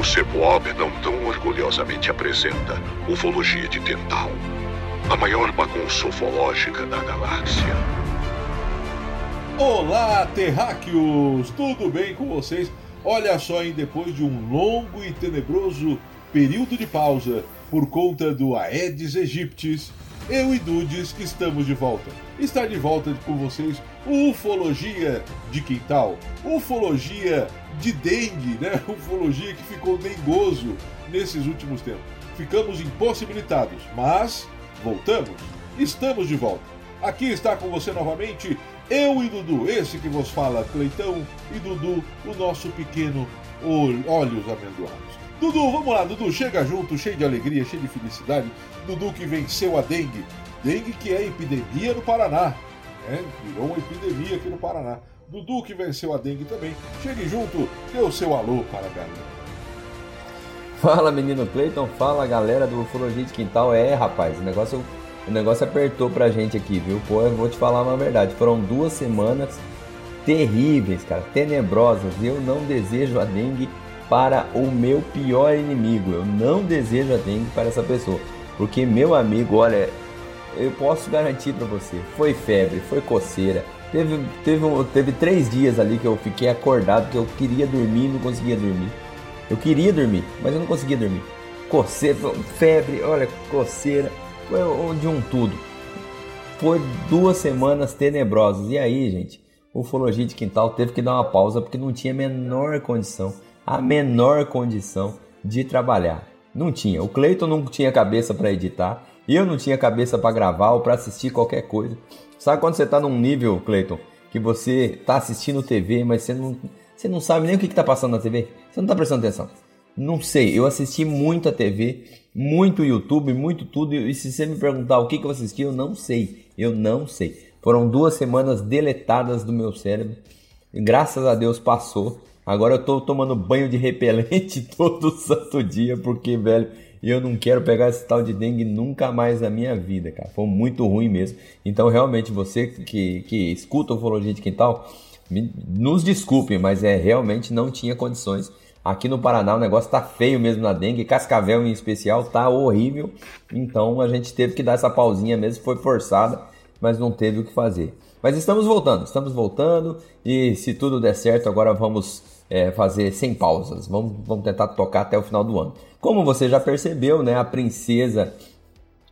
o CEPOB não tão orgulhosamente apresenta Ufologia de Quintal, a maior bagunça ufológica da galáxia. Olá, terráqueos! Tudo bem com vocês? Olha só, hein, depois de um longo e tenebroso período de pausa por conta do Aedes aegyptis, eu e Dudes estamos de volta. Está de volta com vocês Ufologia de Quintal, Ufologia de dengue, né? Ufologia que ficou dengoso nesses últimos tempos. Ficamos impossibilitados, mas voltamos. Estamos de volta. Aqui está com você novamente eu e Dudu, esse que vos fala, Cleitão e Dudu, o nosso pequeno Olhos Amendoados. Dudu, vamos lá, Dudu, chega junto, cheio de alegria, cheio de felicidade. Dudu que venceu a dengue. Dengue que é epidemia no Paraná. Né? Virou uma epidemia aqui no Paraná. Dudu que venceu a dengue também. Chegue junto, dê o seu alô para a galera. Fala menino Cleiton, fala galera do Ufologia de Quintal. É rapaz, o negócio, o negócio apertou pra gente aqui, viu? Pô, eu vou te falar uma verdade. Foram duas semanas terríveis, cara, tenebrosas. Eu não desejo a dengue para o meu pior inimigo. Eu não desejo a dengue para essa pessoa. Porque, meu amigo, olha, eu posso garantir para você: foi febre, foi coceira. Teve, teve, teve três dias ali que eu fiquei acordado, que eu queria dormir e não conseguia dormir. Eu queria dormir, mas eu não conseguia dormir. Coceira, febre, olha, coceira, foi de um tudo. Foi duas semanas tenebrosas. E aí, gente, o Ufologia de Quintal teve que dar uma pausa porque não tinha a menor condição a menor condição de trabalhar. Não tinha. O Cleiton não tinha cabeça para editar, eu não tinha cabeça para gravar ou para assistir qualquer coisa. Sabe quando você está num nível, Cleiton, que você está assistindo TV, mas você não, você não sabe nem o que está passando na TV? Você não está prestando atenção. Não sei, eu assisti muito a TV, muito YouTube, muito tudo. E se você me perguntar o que, que eu assisti, eu não sei. Eu não sei. Foram duas semanas deletadas do meu cérebro. E graças a Deus passou. Agora eu tô tomando banho de repelente todo santo dia, porque, velho, eu não quero pegar esse tal de dengue nunca mais na minha vida, cara. Foi muito ruim mesmo. Então, realmente, você que, que escuta Ufologia de Quintal, me, nos desculpem, mas é realmente não tinha condições. Aqui no Paraná o negócio tá feio mesmo na dengue, Cascavel em especial tá horrível. Então a gente teve que dar essa pausinha mesmo, foi forçada, mas não teve o que fazer. Mas estamos voltando, estamos voltando e se tudo der certo, agora vamos é, fazer sem pausas. Vamos, vamos tentar tocar até o final do ano. Como você já percebeu, né, a princesa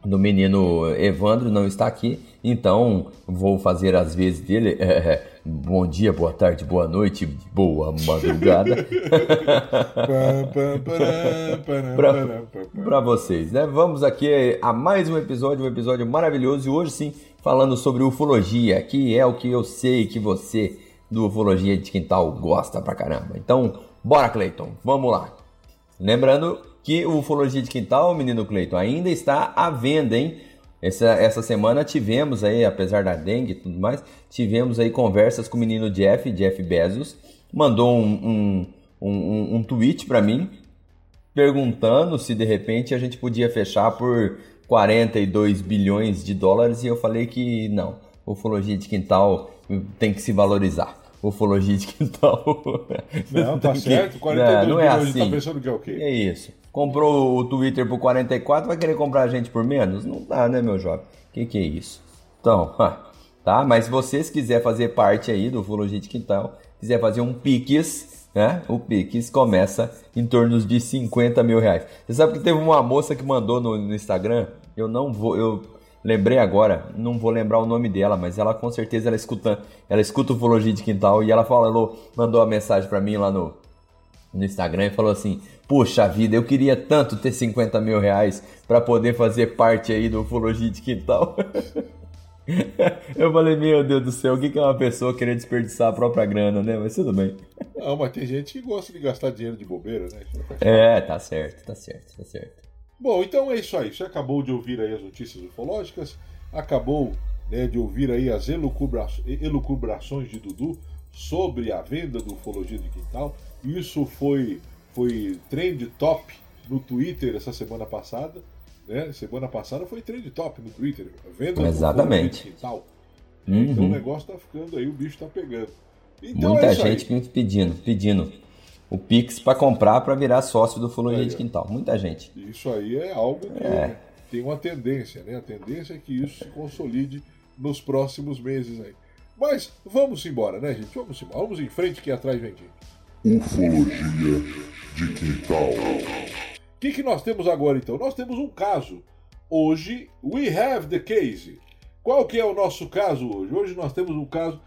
do menino Evandro não está aqui, então vou fazer as vezes dele. É, bom dia, boa tarde, boa noite, boa madrugada. Para vocês, né? Vamos aqui a mais um episódio, um episódio maravilhoso e hoje sim falando sobre ufologia, que é o que eu sei que você do Ufologia de Quintal gosta pra caramba. Então, bora Cleiton, vamos lá. Lembrando que o Ufologia de Quintal, menino Cleiton, ainda está à venda, hein? Essa, essa semana tivemos aí, apesar da dengue e tudo mais, tivemos aí conversas com o menino Jeff, Jeff Bezos, mandou um, um, um, um tweet para mim, perguntando se de repente a gente podia fechar por 42 bilhões de dólares e eu falei que não, ufologia de quintal tem que se valorizar ufologia de quintal. Não, tá certo. 42 não, não é assim. tá pensando que é o quê? É isso. Comprou o Twitter por 44, vai querer comprar a gente por menos? Não dá, né, meu jovem? O que, que é isso? Então, tá? Mas se vocês quiser fazer parte aí do Ufologia de Quintal, quiser fazer um Pix, né? O Pix começa em torno de 50 mil reais. Você sabe que teve uma moça que mandou no, no Instagram? Eu não vou, eu Lembrei agora, não vou lembrar o nome dela, mas ela com certeza ela escuta, ela escuta ufologia de quintal e ela falou, mandou uma mensagem para mim lá no, no Instagram e falou assim: Puxa vida, eu queria tanto ter 50 mil reais para poder fazer parte aí do ufologia de quintal. eu falei, meu Deus do céu, o que é uma pessoa querer desperdiçar a própria grana, né? Mas tudo bem. Não, mas tem gente que gosta de gastar dinheiro de bobeira, né? É, tá certo, tá certo, tá certo. Bom, então é isso aí. Você acabou de ouvir aí as notícias ufológicas, acabou né, de ouvir aí as elucubrações de Dudu sobre a venda do Ufologia de Quintal. Isso foi, foi trend top no Twitter essa semana passada. Né? Semana passada foi trend top no Twitter. Venda Exatamente. do Ufologia de Quintal. Uhum. Então o negócio tá ficando aí, o bicho tá pegando. Então Muita é gente pedindo, pedindo o Pix para comprar para virar sócio do Fulogia de Quintal. Muita gente. Isso aí é algo que é. tem uma tendência, né? A tendência é que isso se consolide nos próximos meses aí. Mas vamos embora, né, gente? Vamos embora. Vamos em frente que atrás vem gente. Ufologia de Quintal. O que, que nós temos agora então? Nós temos um caso. Hoje, we have the case. Qual que é o nosso caso hoje? Hoje nós temos um caso.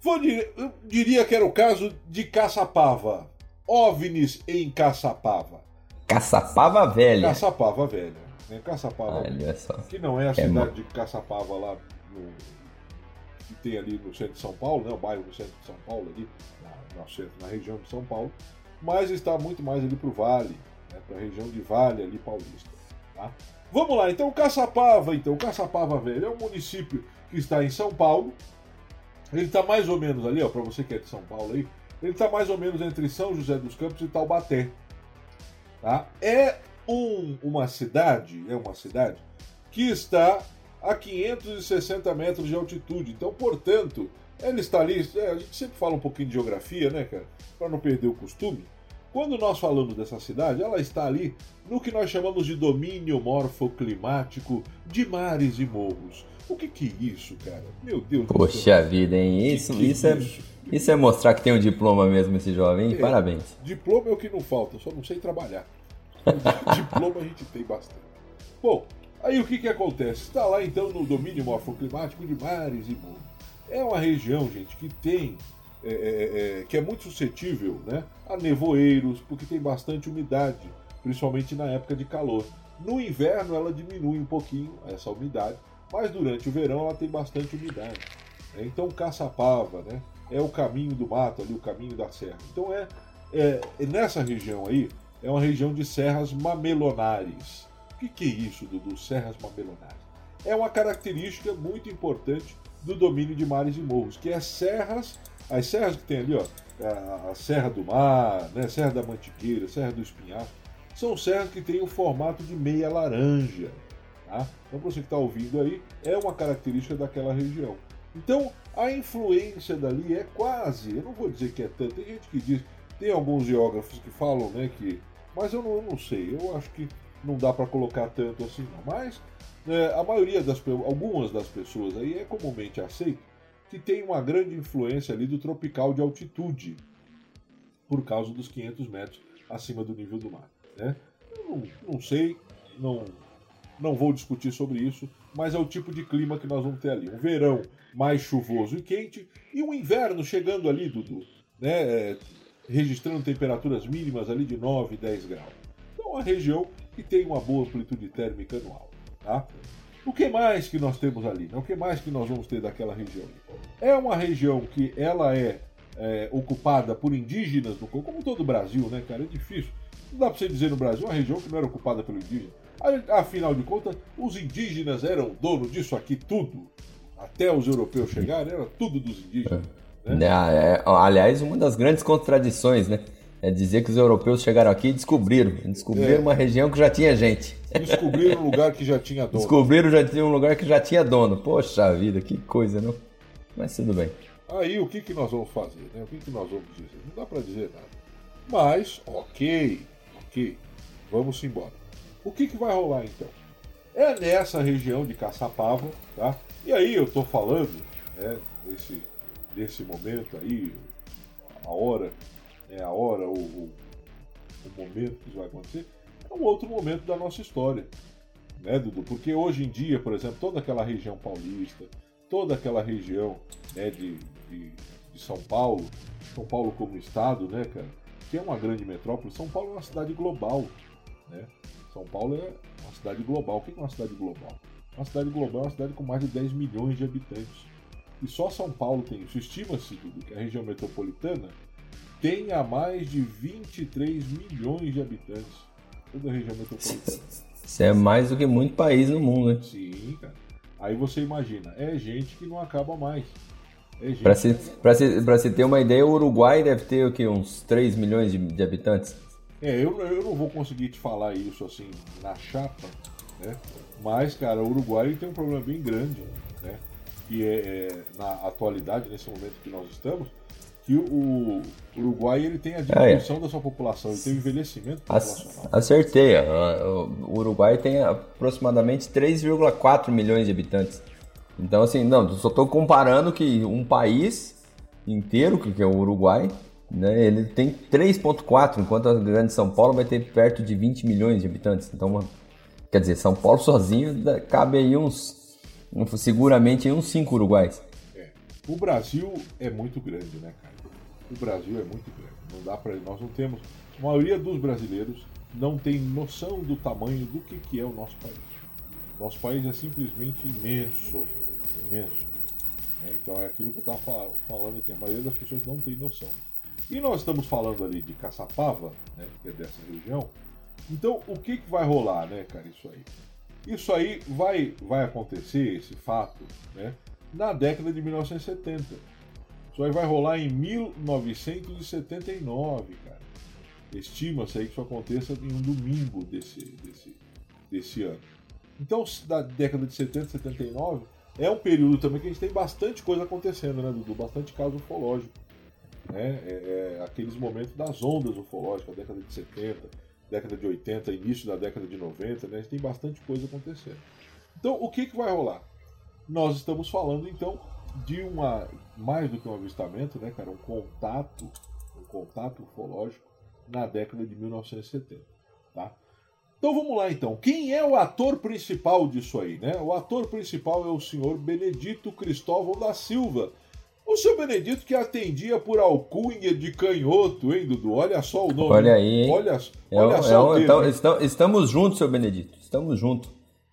Vou eu diria que era o caso de Caçapava. OVNIs em Caçapava. Caçapava Velha. Caçapava Velha. Né? Caçapava Olha só. Que não é a é cidade de Caçapava lá no, que tem ali no centro de São Paulo, né? o bairro do centro de São Paulo, ali, na, na, centro, na região de São Paulo, mas está muito mais ali para o Vale, né? para a região de Vale ali paulista. Tá? Vamos lá, então Caçapava, então Caçapava Velho é um município que está em São Paulo. Ele está mais ou menos ali, ó, para você que é de São Paulo aí, ele está mais ou menos entre São José dos Campos e Taubaté. Tá? É um, uma cidade, é uma cidade que está a 560 metros de altitude. Então, portanto, ela está ali. É, a gente sempre fala um pouquinho de geografia, né, cara? Para não perder o costume. Quando nós falamos dessa cidade, ela está ali no que nós chamamos de domínio morfoclimático de mares e morros. O que, que é isso, cara? Meu Deus Poxa do céu. vida, hein? Isso, que que isso, é, isso? isso é mostrar que tem um diploma mesmo esse jovem, é, Parabéns. Diploma é o que não falta, só não sei trabalhar. diploma a gente tem bastante. Bom, Aí o que, que acontece? Está lá então no domínio morfoclimático de mares e mundos. É uma região, gente, que tem. É, é, é, que é muito suscetível né, a nevoeiros, porque tem bastante umidade, principalmente na época de calor. No inverno ela diminui um pouquinho essa umidade, mas durante o verão ela tem bastante umidade. Né? Então Caçapava né, é o caminho do mato, ali, o caminho da serra. Então é, é nessa região aí, é uma região de serras mamelonares. O que, que é isso, Dudu? Serras mamelonares? É uma característica muito importante do domínio de mares e morros, que é serras, as serras que tem ali, ó, a, a Serra do Mar, né, Serra da Mantiqueira, Serra do Espinhaço, são serras que têm o formato de meia laranja. Tá? Então, você que está ouvindo aí, é uma característica daquela região. Então, a influência dali é quase, eu não vou dizer que é tanto, tem gente que diz, tem alguns geógrafos que falam né, que. Mas eu não, eu não sei, eu acho que não dá para colocar tanto assim não. Mas é, a maioria das algumas das pessoas aí é comumente aceito que tem uma grande influência ali do tropical de altitude por causa dos 500 metros acima do nível do mar. Né? Não, não sei, não, não vou discutir sobre isso, mas é o tipo de clima que nós vamos ter ali. Um verão mais chuvoso e quente e um inverno chegando ali, Dudu, né? É, registrando temperaturas mínimas ali de 9, 10 graus. Então, uma região que tem uma boa amplitude térmica anual. Tá? O que mais que nós temos ali? O que mais que nós vamos ter daquela região? É uma região que ela é, é ocupada por indígenas, como todo o Brasil, né, cara? É difícil. Não dá para você dizer no Brasil uma região que não era ocupada pelo indígena. Afinal de contas, os indígenas eram dono disso aqui tudo. Até os europeus chegarem, era tudo dos indígenas. Né? É, é, aliás, uma das grandes contradições, né? É dizer que os europeus chegaram aqui e descobriram. Descobriram é. uma região que já tinha gente. Descobriram um lugar que já tinha dono. Descobriram já tinha um lugar que já tinha dono. Poxa vida, que coisa, não? Mas tudo bem. Aí o que, que nós vamos fazer? Né? O que, que nós vamos dizer? Não dá para dizer nada. Mas, ok, ok, vamos embora. O que, que vai rolar então? É nessa região de Caçapava, tá? E aí eu tô falando, né, nesse, nesse momento aí, a hora é a hora, o, o, o momento que isso vai acontecer, é um outro momento da nossa história. Né, Dudu? Porque hoje em dia, por exemplo, toda aquela região paulista, toda aquela região né, de, de, de, São Paulo, São Paulo como estado, né, cara, que é uma grande metrópole, São Paulo é uma cidade global. Né? São Paulo é uma cidade global. O que é uma cidade global? Uma cidade global é uma cidade com mais de 10 milhões de habitantes. E só São Paulo tem isso. Estima-se, que a região metropolitana tem a mais de 23 milhões de habitantes. Toda a região metropolitana. Isso é mais do que muito país no mundo, né? Sim, cara. Aí você imagina, é gente que não acaba mais. É para se, pra se, pra se ter uma ideia, o Uruguai deve ter o quê? Uns 3 milhões de, de habitantes? É, eu, eu não vou conseguir te falar isso assim na chapa, né? Mas, cara, o Uruguai tem um problema bem grande, né? Que é, é na atualidade, nesse momento que nós estamos, que o Uruguai ele tem a diminuição ah, é. da sua população, ele tem o envelhecimento populacional. Acertei. O Uruguai tem aproximadamente 3,4 milhões de habitantes. Então, assim, não, só estou comparando que um país inteiro, que é o Uruguai, né, ele tem 3,4, enquanto a grande São Paulo vai ter perto de 20 milhões de habitantes. Então, quer dizer, São Paulo sozinho cabe aí uns, seguramente uns 5 uruguais. É. O Brasil é muito grande, né, cara? O Brasil é muito grande. Não dá para nós não temos, a maioria dos brasileiros não tem noção do tamanho do que, que é o nosso país. Nosso país é simplesmente imenso, imenso. É, então é aquilo que eu estava falando aqui. A maioria das pessoas não tem noção. E nós estamos falando ali de Caçapava, né, que é dessa região. Então, o que, que vai rolar, né, cara, isso aí? Isso aí vai, vai acontecer, esse fato, né, na década de 1970. Isso aí vai rolar em 1979, cara. Estima-se aí que isso aconteça em um domingo desse, desse, desse ano. Então, da década de 70, 79, é um período também que a gente tem bastante coisa acontecendo, né, Dudu? Bastante caso ufológico. Né? É, é, aqueles momentos das ondas ufológicas, década de 70, década de 80, início da década de 90, né? A gente tem bastante coisa acontecendo. Então, o que, que vai rolar? Nós estamos falando, então, de uma mais do que um avistamento, né, cara? Um contato, um contato ufológico na década de 1970, tá? Então vamos lá então. Quem é o ator principal disso aí, né? O ator principal é o senhor Benedito Cristóvão da Silva. O senhor Benedito que atendia por alcunha de canhoto, hein, Dudu? Olha só o nome. Olha aí. Hein? Olha, é, olha só é, então, estamos, estamos juntos, senhor Benedito. Estamos juntos.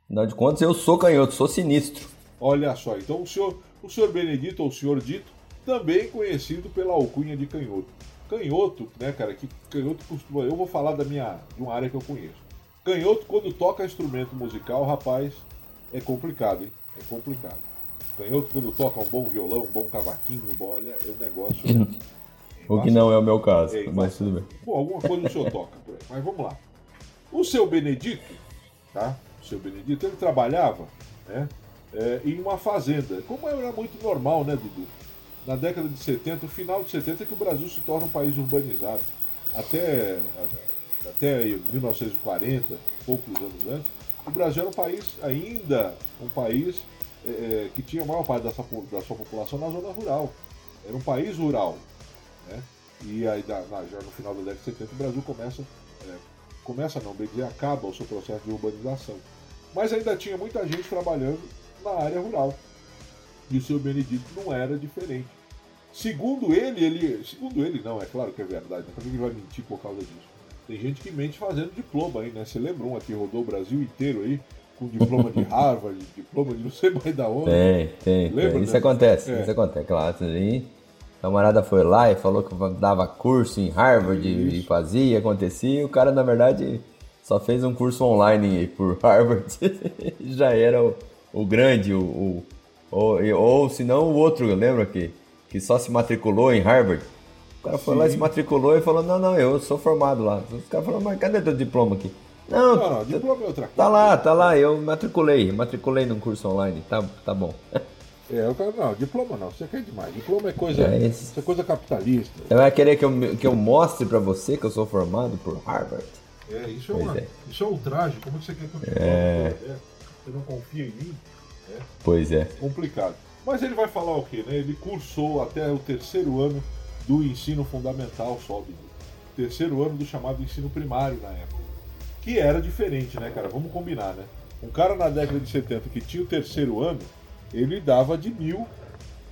Afinal de contas, eu sou canhoto, sou sinistro. Olha só, então o senhor, o senhor Benedito, ou o senhor Dito, também conhecido pela alcunha de canhoto. Canhoto, né, cara, que canhoto costuma. Eu vou falar da minha, de uma área que eu conheço. Canhoto, quando toca instrumento musical, rapaz, é complicado, hein? É complicado. Canhoto, quando toca um bom violão, um bom cavaquinho, olha, é um negócio. o que não é o meu caso, é, mas tudo bem. Bom, alguma coisa o senhor toca, mas vamos lá. O seu Benedito, tá? O seu Benedito, ele trabalhava, né? É, em uma fazenda, como era muito normal, né, Dudu? Na década de 70, o final de 70 é que o Brasil se torna um país urbanizado. Até até 1940, poucos anos antes, o Brasil era um país ainda um país é, é, que tinha a maior parte da sua, da sua, população na zona rural. Era um país rural. Né? E aí, na, já no final da década de 70, o Brasil começa, é, começa não, bem dizer, acaba o seu processo de urbanização. Mas ainda tinha muita gente trabalhando na área rural. E o seu Benedito não era diferente. Segundo ele, ele. Segundo ele, não, é claro que é verdade, também ele vai mentir por causa disso. Tem gente que mente fazendo diploma aí, né? Você lembra um aqui, rodou o Brasil inteiro aí, com diploma de Harvard, diploma de não sei mais da onde. Tem, tem. Lembra, tem. Isso né? acontece, é. isso acontece, claro. Aí, a camarada foi lá e falou que dava curso em Harvard isso. e fazia, acontecia, e o cara, na verdade, só fez um curso online por Harvard. Já era o, o grande, o, o, ou, ou se não o outro, lembra que, que só se matriculou em Harvard o cara foi Sim. lá, se matriculou e falou: Não, não, eu sou formado lá. Os caras falaram: Mas cadê teu diploma aqui? Não, não, não diploma é outra coisa. Tá lá, tá lá, eu matriculei, matriculei num curso online, tá, tá bom. É, eu quero, não, diploma não, você quer demais. Diploma é coisa, é isso é coisa capitalista. Você vai querer que eu, que eu mostre pra você que eu sou formado por Harvard? É, isso é, uma, é. Isso é um traje, como você quer que eu te é... é. Você não confia em mim? É. Pois é. Complicado. Mas ele vai falar o quê, né? Ele cursou até o terceiro ano do ensino fundamental só, do terceiro ano do chamado ensino primário na época. Que era diferente, né, cara? Vamos combinar, né? Um cara na década de 70 que tinha o terceiro ano, ele dava de mil,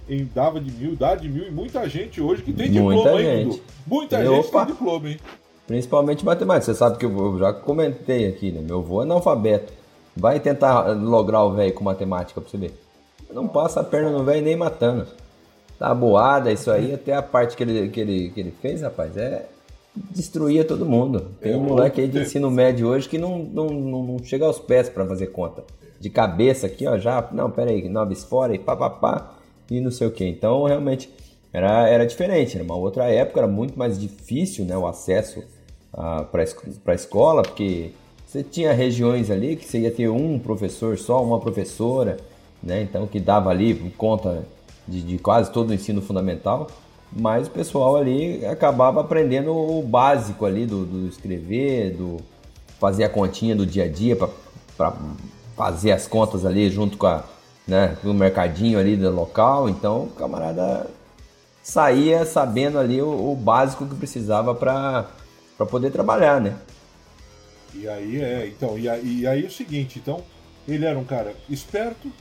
em, dava de mil, dá de mil, e muita gente hoje que tem muita diploma, gente. hein, Muita e gente opa. tem diploma, hein? Principalmente matemática. Você sabe que eu já comentei aqui, né? Meu avô é analfabeto. Vai tentar lograr o velho com matemática pra você ver. Não passa a perna no velho nem matando tá boada isso aí, até a parte que ele, que ele, que ele fez, rapaz, é destruía todo mundo. Tem um moleque aí de ensino médio hoje que não, não, não, chega aos pés para fazer conta. De cabeça aqui, ó, já, não, pera aí, nobres fora e papapá e não sei o que. Então, realmente, era, era diferente, era uma outra época, era muito mais difícil né, o acesso ah, para a escola, porque você tinha regiões ali que você ia ter um professor só, uma professora, né, então que dava ali conta de, de quase todo o ensino fundamental. Mas o pessoal ali acabava aprendendo o básico ali do, do escrever, do fazer a continha do dia a dia para fazer as contas ali junto com a, né, o mercadinho ali do local. Então o camarada saía sabendo ali o, o básico que precisava para poder trabalhar, né? E aí é, então, e aí, e aí é o seguinte, então, ele era um cara esperto,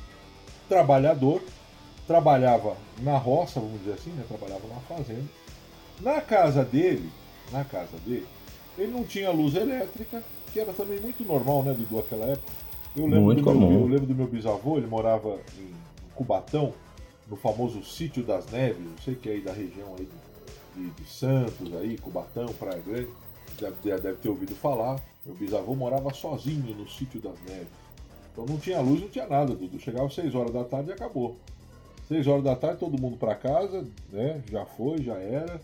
trabalhador, trabalhava na roça, vamos dizer assim, né? Trabalhava na fazenda. Na casa dele, na casa dele, ele não tinha luz elétrica, que era também muito normal, né, Dudu, naquela época. Eu lembro, muito do comum. meu, eu lembro do meu bisavô, ele morava em Cubatão, no famoso Sítio das Neves, não sei que é aí da região aí de, de Santos, aí, Cubatão, Praia Grande, deve, deve ter ouvido falar. Meu bisavô morava sozinho no Sítio das Neves. Então não tinha luz, não tinha nada, Dudu. Chegava às 6 horas da tarde e acabou. 6 horas da tarde, todo mundo para casa, né? Já foi, já era.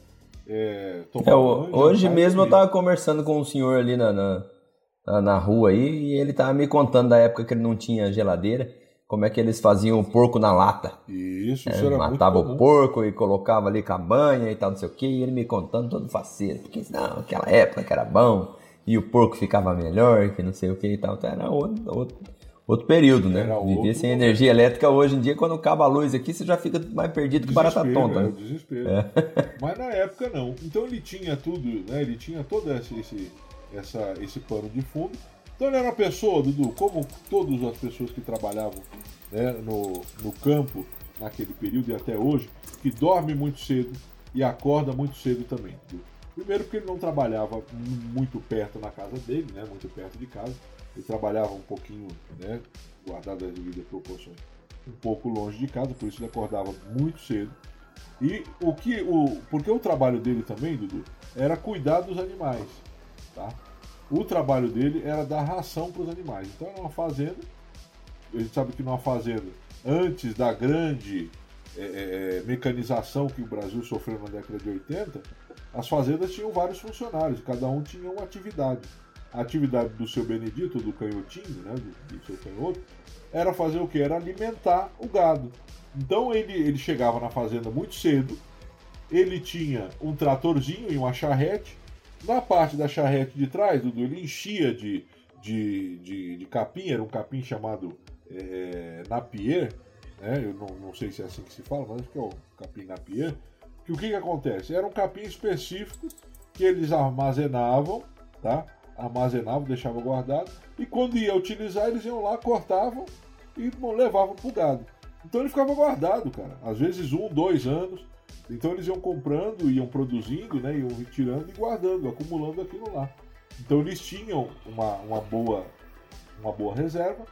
É, é, hoje mesmo eu tava conversando com um senhor ali na, na, na, rua aí e ele tava me contando da época que ele não tinha geladeira, como é que eles faziam o porco na lata. Isso, é, isso era Matava o porco e colocava ali cabanha e tal, não sei o que, e ele me contando todo faceiro. Porque não, aquela época que era bom, e o porco ficava melhor, que não sei o que e tal. Então era outro, outro, outro período, né? Era outro sem momento. energia elétrica hoje em dia, quando acaba a luz aqui, você já fica mais perdido que barata tonta. é, né? desespero. É. Mas na época não. Então ele tinha tudo, né? Ele tinha todo esse, esse, essa, esse pano de fundo. Então ele era uma pessoa, Dudu, como todas as pessoas que trabalhavam né, no, no campo naquele período e até hoje, que dorme muito cedo e acorda muito cedo também. Dudu. Primeiro porque ele não trabalhava muito perto na casa dele, né? Muito perto de casa. Ele trabalhava um pouquinho, né? Guardado as devidas proporções, um pouco longe de casa, por isso ele acordava muito cedo. E o que o porque o trabalho dele também, Dudu, era cuidar dos animais, tá? O trabalho dele era dar ração para os animais. Então era uma fazenda. A gente sabe que numa fazenda, antes da grande é, é, mecanização que o Brasil sofreu na década de 80, as fazendas tinham vários funcionários, cada um tinha uma atividade. A atividade do seu Benedito, do canhotinho, né, do, do seu canhoto, era fazer o que? Era alimentar o gado. Então ele, ele chegava na fazenda muito cedo, ele tinha um tratorzinho e uma charrete. Na parte da charrete de trás, Dudu, ele enchia de, de, de, de capim, era um capim chamado é, napier, né? eu não, não sei se é assim que se fala, mas acho que é o capim napier. Que o que, que acontece? Era um capim específico que eles armazenavam, tá? Armazenavam, deixavam guardado, e quando ia utilizar, eles iam lá, cortavam e levavam pro gado. Então ele ficava guardado, cara. Às vezes um, dois anos. Então eles iam comprando, iam produzindo, né? Iam retirando e guardando, acumulando aquilo lá. Então eles tinham uma, uma, boa, uma boa reserva.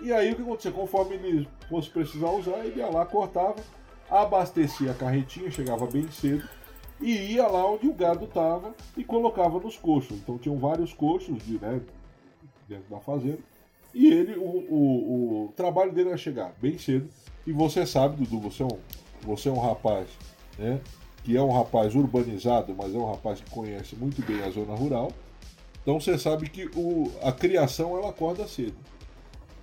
E aí o que acontecia? Conforme ele fosse precisar usar, ele ia lá, cortava, abastecia a carretinha, chegava bem cedo, e ia lá onde o gado estava e colocava nos coxos. Então tinham vários coxos de, né, dentro da fazenda. E ele, o, o, o trabalho dele era chegar bem cedo. E você sabe, Dudu, você é um, você é um rapaz, né? Que é um rapaz urbanizado, mas é um rapaz que conhece muito bem a zona rural. Então você sabe que o, a criação ela acorda cedo.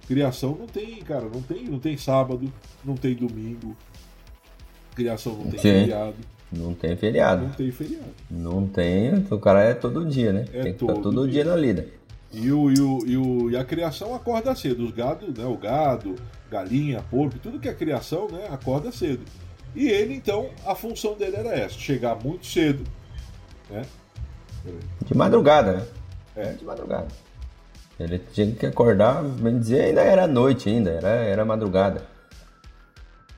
Criação não tem, cara, não tem, não tem sábado, não tem domingo. Criação não tem feriado, Não tem feriado. não tem feriado. Não tem. O cara é todo dia, né? É tem que ficar todo todo dia. dia na lida. E, o, e, o, e, o, e a criação acorda cedo. Os gados, né? O gado, galinha, porco, tudo que é criação, né? Acorda cedo. E ele, então, a função dele era essa: chegar muito cedo, né? De madrugada, né? É. De madrugada. Ele tinha que acordar, bem dizer, ainda era noite ainda, era, era madrugada.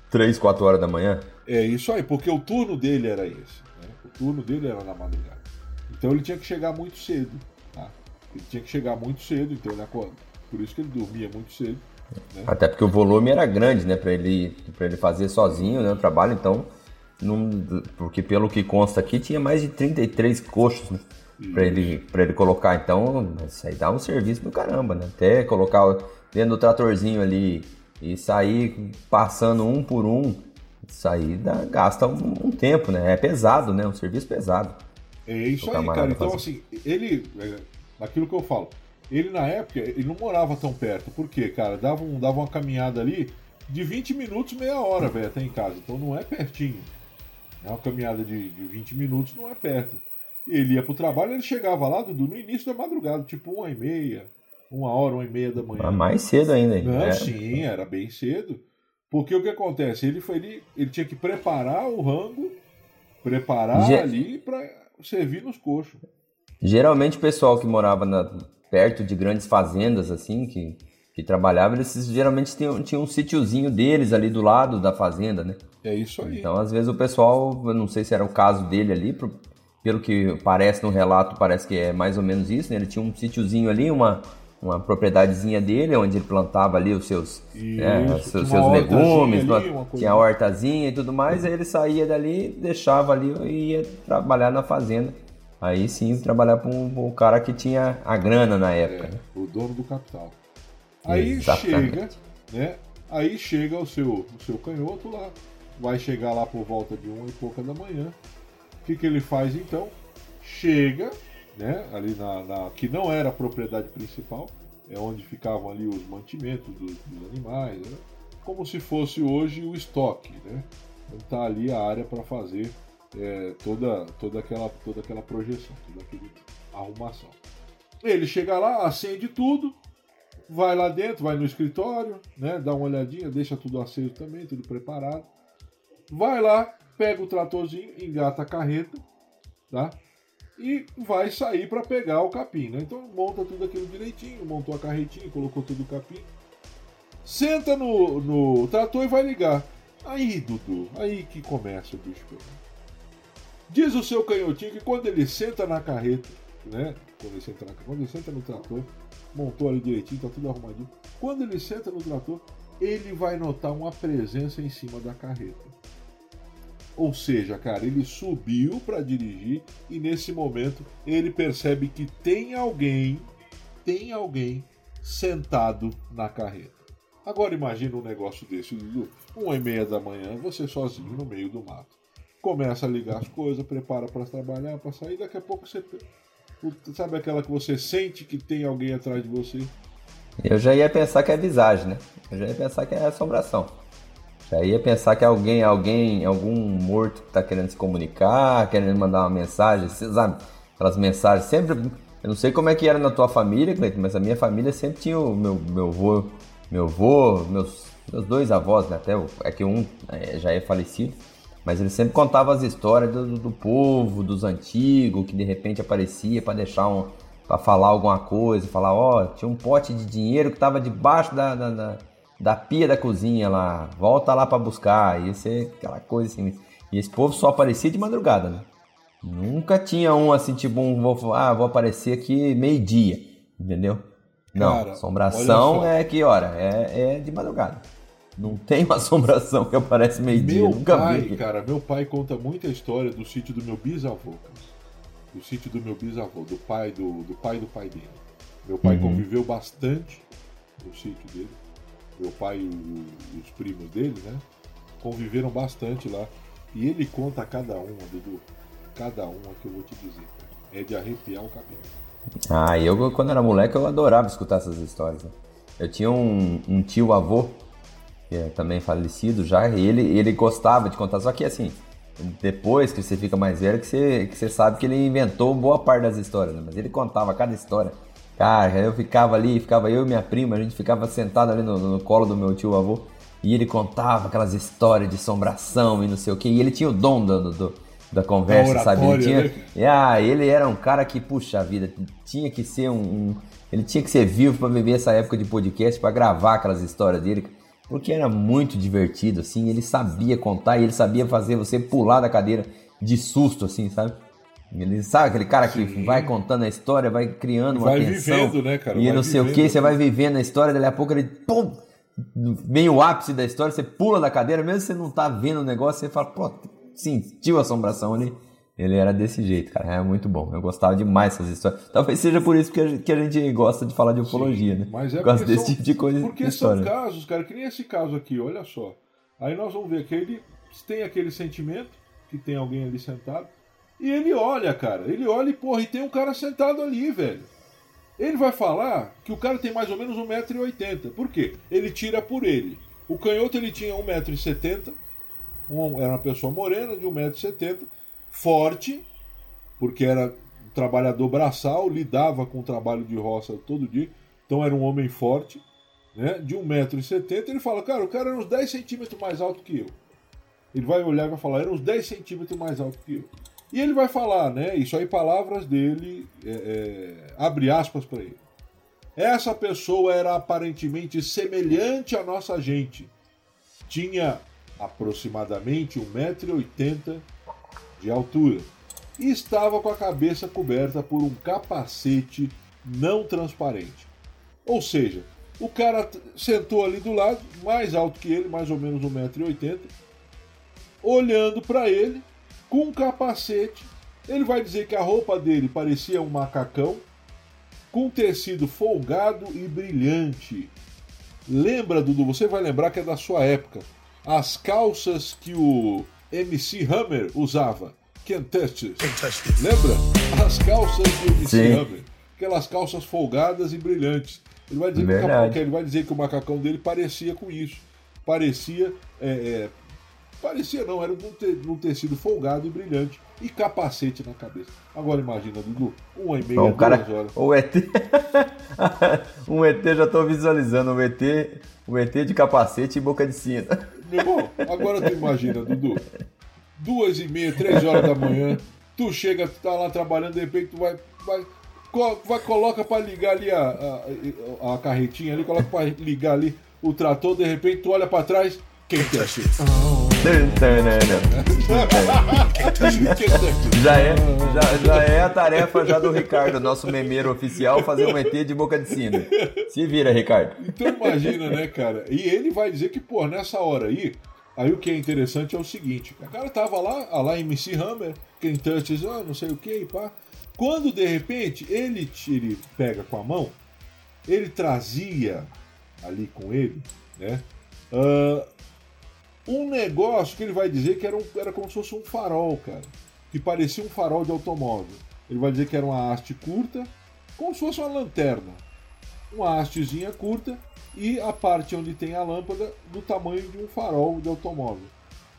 Três, quatro horas da manhã. É isso aí, porque o turno dele era esse. né? O turno dele era na madrugada. Então ele tinha que chegar muito cedo. Tá? Ele tinha que chegar muito cedo, então ele acorda. Por isso que ele dormia muito cedo. Né? Até porque o volume era grande, né? Pra ele, pra ele fazer sozinho né, o trabalho, então. Não, porque pelo que consta aqui, tinha mais de 33 coxos, né? Pra ele, pra ele colocar, então, isso aí dá um serviço do caramba, né? Até colocar dentro do tratorzinho ali e sair passando um por um, isso aí dá, gasta um, um tempo, né? É pesado, né? Um serviço pesado. É isso aí, cara. Então, fazer. assim, ele. É, aquilo que eu falo. Ele, na época, ele não morava tão perto. Por quê, cara? Dava, um, dava uma caminhada ali de 20 minutos, meia hora, velho, até em casa. Então não é pertinho. É uma caminhada de, de 20 minutos, não é perto. Ele ia pro trabalho, ele chegava lá, Dudu, no início da madrugada, tipo uma e meia, uma hora, uma e meia da manhã. mais cedo ainda. Não, é. sim, era bem cedo. Porque o que acontece? Ele, foi, ele, ele tinha que preparar o rango, preparar Ge ali para servir nos coxos. Geralmente o pessoal que morava na, perto de grandes fazendas, assim, que, que trabalhava, eles geralmente tinham, tinham um sítiozinho deles ali do lado da fazenda, né? É isso aí. Então, às vezes o pessoal, eu não sei se era o caso dele ali, pelo que parece no relato, parece que é mais ou menos isso, né? Ele tinha um sítiozinho ali, uma, uma propriedadezinha dele, onde ele plantava ali os seus, né, seus, seus legumes, ali, tinha a hortazinha e tudo mais, aí ele saía dali, deixava ali e ia trabalhar na fazenda. Aí sim, trabalhar para um, um, cara que tinha a grana na época. É? O dono do capital. Aí Exatamente. chega, né? Aí chega o seu, o seu canhoto lá, vai chegar lá por volta de uma e pouca da manhã. O que, que ele faz então? Chega, né, ali na, na, que não era a propriedade principal, é onde ficavam ali os mantimentos dos, dos animais, né, como se fosse hoje o estoque, né? Então tá ali a área para fazer é, toda, toda, aquela, toda aquela projeção, toda aquela arrumação. Ele chega lá, acende tudo, vai lá dentro, vai no escritório, né, dá uma olhadinha, deixa tudo aceso também, tudo preparado. Vai lá, pega o tratorzinho, engata a carreta, tá? E vai sair para pegar o capim. Né? Então monta tudo aquilo direitinho, montou a carretinha, colocou tudo o capim. Senta no, no trator e vai ligar. Aí, Dudu, aí que começa o bicho Diz o seu canhotinho que quando ele senta na carreta, né? Quando ele senta, na, quando ele senta no trator, montou ali direitinho, tá tudo arrumadinho. Quando ele senta no trator, ele vai notar uma presença em cima da carreta. Ou seja, cara, ele subiu para dirigir e nesse momento ele percebe que tem alguém, tem alguém sentado na carreta. Agora imagina um negócio desse, Dudu. Uma e meia da manhã, você sozinho no meio do mato. Começa a ligar as coisas, prepara para trabalhar, para sair, daqui a pouco você. Sabe aquela que você sente que tem alguém atrás de você? Eu já ia pensar que é visagem, né? Eu já ia pensar que é assombração. Já ia pensar que alguém, alguém, algum morto que tá querendo se comunicar, querendo mandar uma mensagem, sabe? Aquelas mensagens sempre. Eu não sei como é que era na tua família, Cleiton, mas a minha família sempre tinha o meu, meu avô, meu avô, meus, meus dois avós, né? Até é que um é, já é falecido, mas ele sempre contava as histórias do, do povo, dos antigos, que de repente aparecia para deixar um. para falar alguma coisa, falar, ó, oh, tinha um pote de dinheiro que tava debaixo da, da, da da pia da cozinha lá, volta lá para buscar, ia ser aquela coisa assim. E esse povo só aparecia de madrugada, né? Nunca tinha um assim, tipo, um, vou, ah, vou aparecer aqui meio-dia, entendeu? Não, Cara, assombração é que hora? É, é de madrugada. Não tem uma assombração que aparece meio-dia. Meu nunca pai, vi. cara, meu pai conta muita história do sítio do meu bisavô. Do sítio do meu bisavô, do pai do, do pai do pai dele. Meu pai uhum. conviveu bastante no sítio dele meu pai e os primos dele, né? Conviveram bastante lá. E ele conta cada uma, Dudu. Cada uma que eu vou te dizer. É de arrepiar o cabelo. Ah, eu quando era moleque eu adorava escutar essas histórias. Né? Eu tinha um, um tio avô, que é também falecido já, e ele, ele gostava de contar. Só que assim, depois que você fica mais velho, que você, que você sabe que ele inventou boa parte das histórias, né? Mas ele contava cada história Cara, eu ficava ali, ficava eu e minha prima, a gente ficava sentado ali no, no colo do meu tio avô e ele contava aquelas histórias de assombração e não sei o que. E ele tinha o dom do, do da conversa, sabe? Ele tinha, né? ah, ele era um cara que, puxa vida, tinha que ser um, um ele tinha que ser vivo para viver essa época de podcast, para gravar aquelas histórias dele, porque era muito divertido, assim. Ele sabia contar e ele sabia fazer você pular da cadeira de susto, assim, sabe? Ele sabe aquele cara que Sim. vai contando a história, vai criando uma vai tensão. Vivendo, né, cara? E vai não sei vivendo, o que, você vai vivendo a história, daqui a pouco ele, pum, meio o ápice da história, você pula da cadeira, mesmo você não tá vendo o negócio, você fala, pô, sentiu a assombração ali. Ele era desse jeito, cara. É muito bom. Eu gostava demais dessas histórias. Talvez seja por isso que a gente, que a gente gosta de falar de ufologia, Sim, né? Mas é gosta desse são, tipo de coisa. Porque de são casos, cara, que nem esse caso aqui, olha só. Aí nós vamos ver que ele tem aquele sentimento que tem alguém ali sentado. E ele olha, cara. Ele olha e, porra, e tem um cara sentado ali, velho. Ele vai falar que o cara tem mais ou menos 1,80m. Por quê? Ele tira por ele. O canhoto ele tinha 1,70m Um, era uma pessoa morena, de 1,70m, forte, porque era um trabalhador braçal, lidava com o trabalho de roça todo dia, então era um homem forte, né, de 1,70m. Ele fala, cara, o cara era uns 10 centímetros mais alto que eu. Ele vai olhar e vai falar, era uns 10 centímetros mais alto que eu. E ele vai falar, né? Isso aí, palavras dele, é, é, abre aspas para ele. Essa pessoa era aparentemente semelhante à nossa gente. Tinha aproximadamente 1,80m de altura e estava com a cabeça coberta por um capacete não transparente. Ou seja, o cara sentou ali do lado, mais alto que ele, mais ou menos 1,80m, olhando para ele com um capacete. Ele vai dizer que a roupa dele parecia um macacão, com tecido folgado e brilhante. Lembra, Dudu? Você vai lembrar que é da sua época. As calças que o MC Hammer usava. Can't touch this. Lembra? As calças do MC Sim. Hammer. Aquelas calças folgadas e brilhantes. Ele vai, dizer que, ele vai dizer que o macacão dele parecia com isso. Parecia é, é, Parecia não, era um tecido folgado e brilhante e capacete na cabeça. Agora imagina, Dudu, uma e meia, um cara, horas. O ET. um ET, já estou visualizando, um ET, um ET de capacete e boca de sino. Meu irmão, agora tu imagina, Dudu. Duas e meia, três horas da manhã, tu chega, tu tá lá trabalhando, de repente tu vai. vai vai, coloca para ligar ali a, a, a, carretinha ali, coloca para ligar ali o trator, de repente tu olha para trás, quem que é? já, é, já, já é a tarefa já do Ricardo, nosso memeiro oficial, fazer um ET de boca de sino. Se vira, Ricardo. Então imagina, né, cara? E ele vai dizer que, pô, nessa hora aí, aí o que é interessante é o seguinte: o cara tava lá, a lá MC Hammer, quem touches, ah, não sei o que, pá. Quando de repente ele, ele pega com a mão, ele trazia ali com ele, né? Uh, um negócio que ele vai dizer que era, um, era como se fosse um farol, cara. Que parecia um farol de automóvel. Ele vai dizer que era uma haste curta, como se fosse uma lanterna. Uma hastezinha curta e a parte onde tem a lâmpada do tamanho de um farol de automóvel.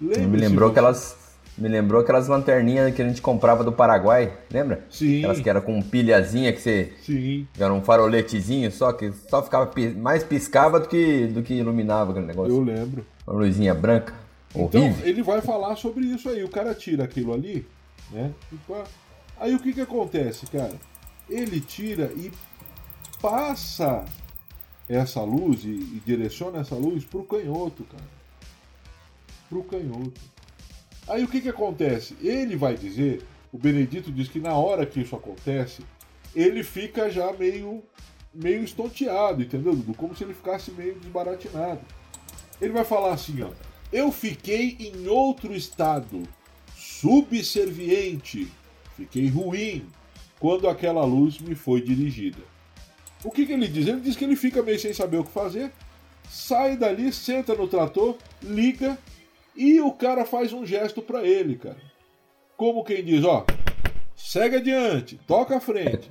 Me lembrou aquelas me lembrou aquelas lanterninhas que a gente comprava do Paraguai, lembra? Sim. Aquelas que era com pilhazinha que você. Sim. Era um faroletezinho só que só ficava mais piscava do que, do que iluminava aquele negócio. Eu lembro. Uma luzinha branca. Então, ele vai falar sobre isso aí. O cara tira aquilo ali, né? Aí o que que acontece, cara? Ele tira e passa essa luz e, e direciona essa luz pro canhoto, cara. Pro canhoto. Aí o que que acontece? Ele vai dizer, o Benedito diz que na hora que isso acontece, ele fica já meio meio estonteado, entendeu, Dudu? Como se ele ficasse meio desbaratinado. Ele vai falar assim, ó. Eu fiquei em outro estado, subserviente, fiquei ruim quando aquela luz me foi dirigida. O que, que ele diz? Ele diz que ele fica meio sem saber o que fazer, sai dali, senta no trator, liga e o cara faz um gesto para ele, cara. Como quem diz, ó, segue adiante, toca à frente.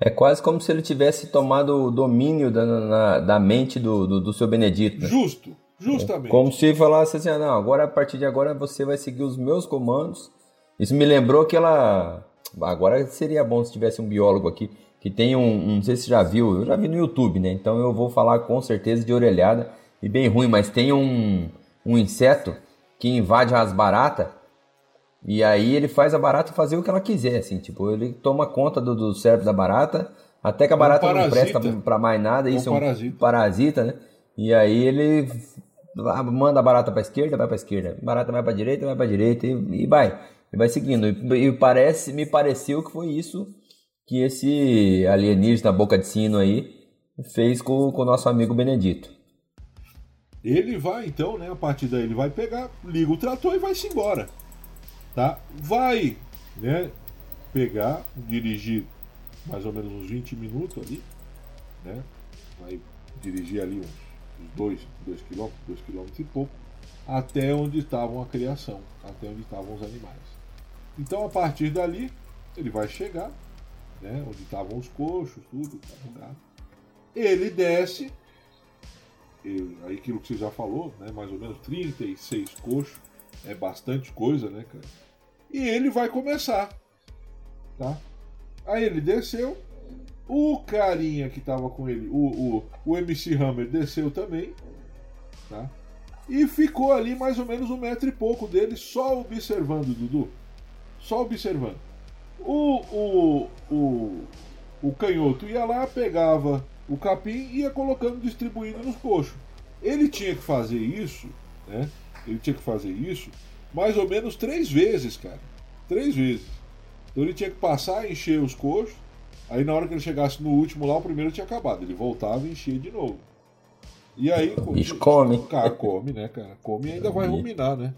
É quase como se ele tivesse tomado o domínio da, na, da mente do, do, do seu Benedito. Né? Justo, Justamente. Como se falasse assim, ah, não, agora a partir de agora você vai seguir os meus comandos. Isso me lembrou aquela. Agora seria bom se tivesse um biólogo aqui que tem um, um, não sei se você já viu, eu já vi no YouTube, né? Então eu vou falar com certeza de orelhada e bem ruim, mas tem um, um inseto que invade as baratas e aí ele faz a barata fazer o que ela quiser, assim, tipo, ele toma conta do, do cérebro da barata até que a barata é um não presta para mais nada, é isso é um parasita. parasita, né? E aí ele manda a barata para esquerda, vai para esquerda, barata vai para direita, vai para direita e, e, vai, e vai seguindo. E, e, parece, me pareceu que foi isso que esse alienígena boca de sino aí fez com, com o nosso amigo Benedito. Ele vai então, né? A partir daí ele vai pegar, liga o trator e vai-se embora, tá? Vai, né? Pegar, dirigir mais ou menos uns 20 minutos ali, né? Vai dirigir ali uns uns 2 km, 2 km e pouco, até onde estavam a criação, até onde estavam os animais. Então a partir dali ele vai chegar, né, onde estavam os coxos, tudo, o gato. Ele desce, aí aquilo que você já falou, né, mais ou menos 36 coxos, é bastante coisa, né, cara? E ele vai começar, tá? Aí ele desceu, o carinha que tava com ele, o, o, o MC Hammer, desceu também, tá? E ficou ali mais ou menos um metro e pouco dele, só observando, Dudu. Só observando. O, o, o, o canhoto ia lá, pegava o capim e ia colocando, distribuindo nos coxos. Ele tinha que fazer isso, né? Ele tinha que fazer isso mais ou menos três vezes, cara. Três vezes. Então ele tinha que passar, encher os coxos. Aí na hora que ele chegasse no último lá, o primeiro tinha acabado. Ele voltava e enchia de novo. E aí. Bicho come. Cara, come, né, cara? Come e ainda vai ruminar, né?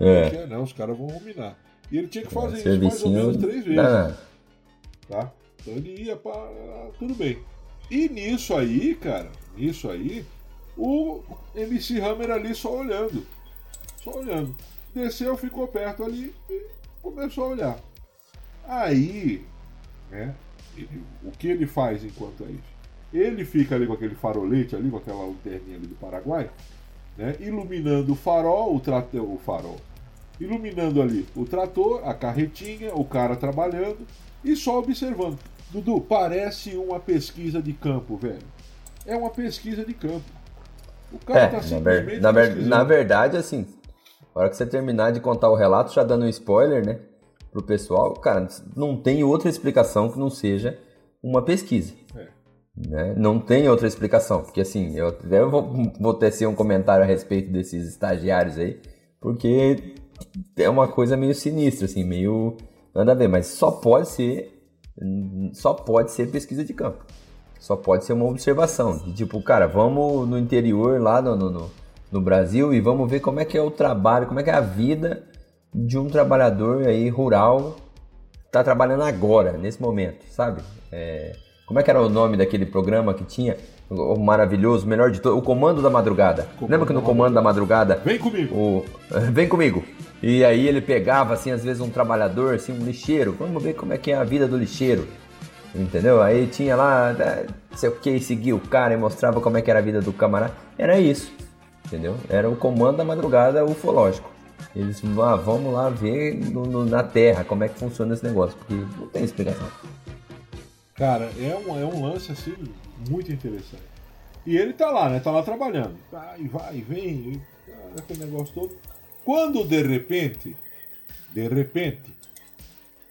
É. Porque, não, os caras vão ruminar. E ele tinha que fazer isso mais ou menos três vezes. Tá? Então ele ia para. Tudo bem. E nisso aí, cara, nisso aí, o MC Hammer ali só olhando. Só olhando. Desceu, ficou perto ali e começou a olhar. Aí, né? ele- o que ele faz enquanto é isso? Ele fica ali com aquele farolete ali, com aquela lanterninha ali do Paraguai, né? Iluminando o farol, o trator, o farol. Iluminando ali o trator, a carretinha, o cara trabalhando e só observando. Dudu, parece uma pesquisa de campo, velho. É uma pesquisa de campo. O cara É, tá simplesmente na ver- na verdade, assim, na hora que você terminar de contar o relato, já dando um spoiler, né, pro pessoal, cara, não tem outra explicação que não seja uma pesquisa. É. Né? Não tem outra explicação, porque assim, eu até vou, vou tecer um comentário a respeito desses estagiários aí, porque é uma coisa meio sinistra, assim, meio nada a ver, mas só pode ser, só pode ser pesquisa de campo. Só pode ser uma observação. De tipo, cara, vamos no interior lá no, no, no- Brasil e vamos ver como é que é o trabalho, como é que é a vida de um trabalhador aí rural tá trabalhando agora, nesse momento, sabe? É, como é que era o nome daquele programa que tinha? O, maravilhoso, o melhor de todos, o Comando da Madrugada. Comando Lembra que no Comando da Madrugada Vem comigo. o vem comigo. E aí ele pegava assim às vezes um trabalhador, assim um lixeiro. Vamos ver como é que é a vida do lixeiro. Entendeu? Aí tinha lá, né, sei o que, seguia o cara e mostrava como é que era a vida do camarada. Era isso. Entendeu? Era o comando da madrugada ufológico. Eles, ah, vamos lá ver no- no- na Terra como é que funciona esse negócio, porque não tem explicação. Cara, é um, é um lance assim muito interessante. E ele tá lá, né? Tá lá trabalhando. Vai, vai, vem, aquele negócio todo. Quando de repente, de repente,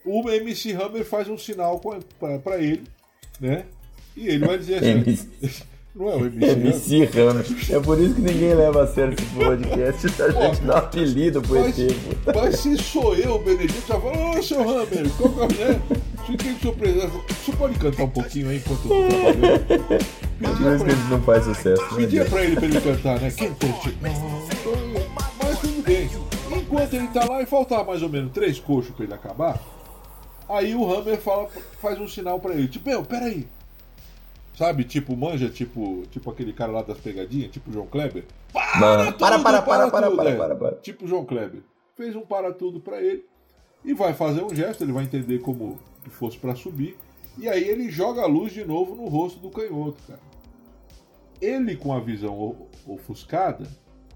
o MC Hammer faz um sinal com a- pra, pra ele, né? E ele vai dizer assim: MC, não é o MC Hammer. MC Hammer. É por isso que ninguém leva a sério esse podcast. A gente dá um apelido pro Mas, ET. mas se sou eu, Benedito, já fala, ô seu Hammer, qual que é, né? Fiquei surpresa. Você pode cantar um pouquinho aí enquanto eu tô trabalhando? Por Pedia isso pra que ele. não faz sucesso. né, Pedia pra ele pra ele cantar, né? Quem tem esse- Enquanto ele tá lá e faltava mais ou menos três coxos pra ele acabar, aí o Hammer fala, faz um sinal pra ele. Tipo, meu, peraí. Sabe, tipo, manja, tipo, tipo aquele cara lá das pegadinhas, tipo João Kleber. Para, tudo, para, para, para, tudo, para, é. para, para. Tipo João Kleber. Fez um para tudo pra ele e vai fazer um gesto, ele vai entender como que fosse pra subir. E aí ele joga a luz de novo no rosto do canhoto, cara. Ele com a visão ofuscada,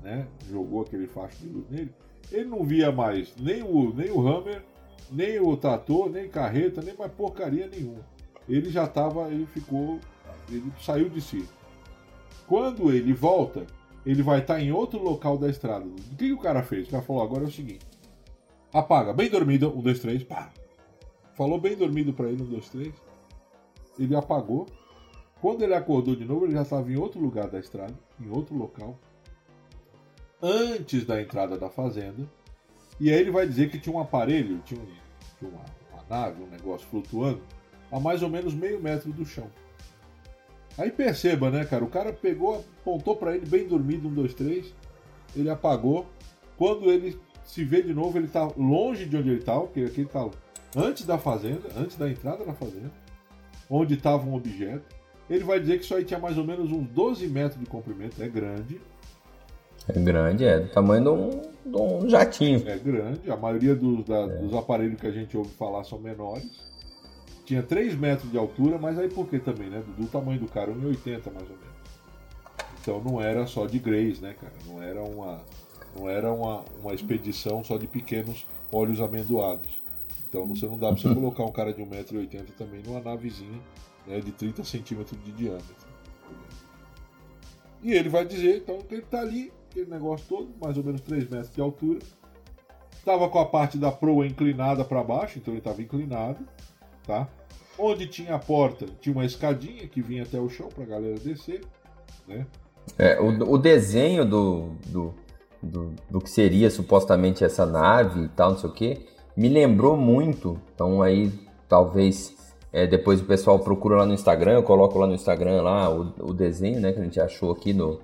né? Jogou aquele facho de luz nele. Ele não via mais nem o, nem o Hammer, nem o Tator, nem carreta, nem mais porcaria nenhuma. Ele já tava, ele ficou, ele saiu de si. Quando ele volta, ele vai estar em outro local da estrada. O que, que o cara fez? O cara falou: agora é o seguinte: apaga, bem dormido, um, dois, três, pá. Falou bem dormido pra ele, um, dois, três. Ele apagou. Quando ele acordou de novo, ele já estava em outro lugar da estrada, em outro local, antes da entrada da fazenda. E aí ele vai dizer que tinha um aparelho, tinha, um- tinha uma, uma nave, um negócio flutuando, a mais ou menos meio metro do chão. Aí perceba, né, cara? O cara pegou, apontou pra ele bem dormido, um, dois, três. Ele apagou. Quando ele se vê de novo, ele tá longe de onde ele estava, porque aqui ele tá antes da fazenda, antes da entrada da fazenda, onde estava um objeto. Ele vai dizer que isso aí tinha mais ou menos uns 12 metros de comprimento, é grande, É grande, é do tamanho de um, de um jatinho. é grande. A maioria dos, da- dos aparelhos que a gente ouve falar são menores. Tinha 3 metros de altura, mas aí por que também, né? Do, do tamanho do cara, 1,80 mais ou menos. Então não era só de Grace, né, cara? Não era uma, Não era uma, uma expedição só de pequenos olhos amendoados. Então você não dá pra você colocar um cara de 1,80m também numa navezinha né, de 30 centímetros de diâmetro. E ele vai dizer, então, que ele tá ali, aquele negócio todo, mais ou menos 3 metros de altura. Tava com a parte da proa inclinada para baixo, então ele estava inclinado, tá? Onde tinha a porta, tinha uma escadinha que vinha até o chão para a galera descer, né? É, o, o desenho do, do, do, do, que seria supostamente essa nave e tal, não sei o que, me lembrou muito. Então aí talvez é, depois o pessoal procura lá no Instagram, eu coloco lá no Instagram lá o, o desenho, né, que a gente achou aqui no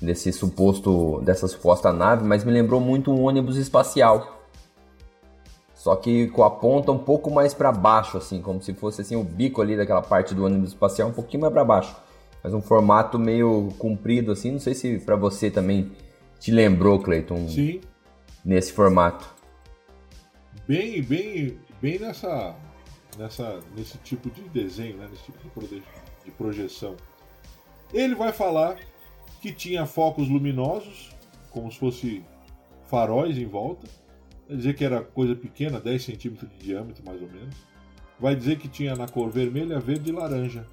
desse suposto dessa suposta nave, mas me lembrou muito um ônibus espacial. Só que com a ponta um pouco mais para baixo, assim, como se fosse assim o bico ali daquela parte do ônibus espacial um pouquinho mais para baixo. Mas um formato meio comprido assim, não sei se para você também te lembrou, Cleiton. Sim. Nesse formato. Bem, bem, bem nessa, nessa, nesse tipo de desenho, né? nesse tipo de projeção. Ele vai falar que tinha focos luminosos, como se fosse faróis em volta Vai dizer que era coisa pequena, 10 centímetros de diâmetro mais ou menos. Vai dizer que tinha na cor vermelha, verde e laranja.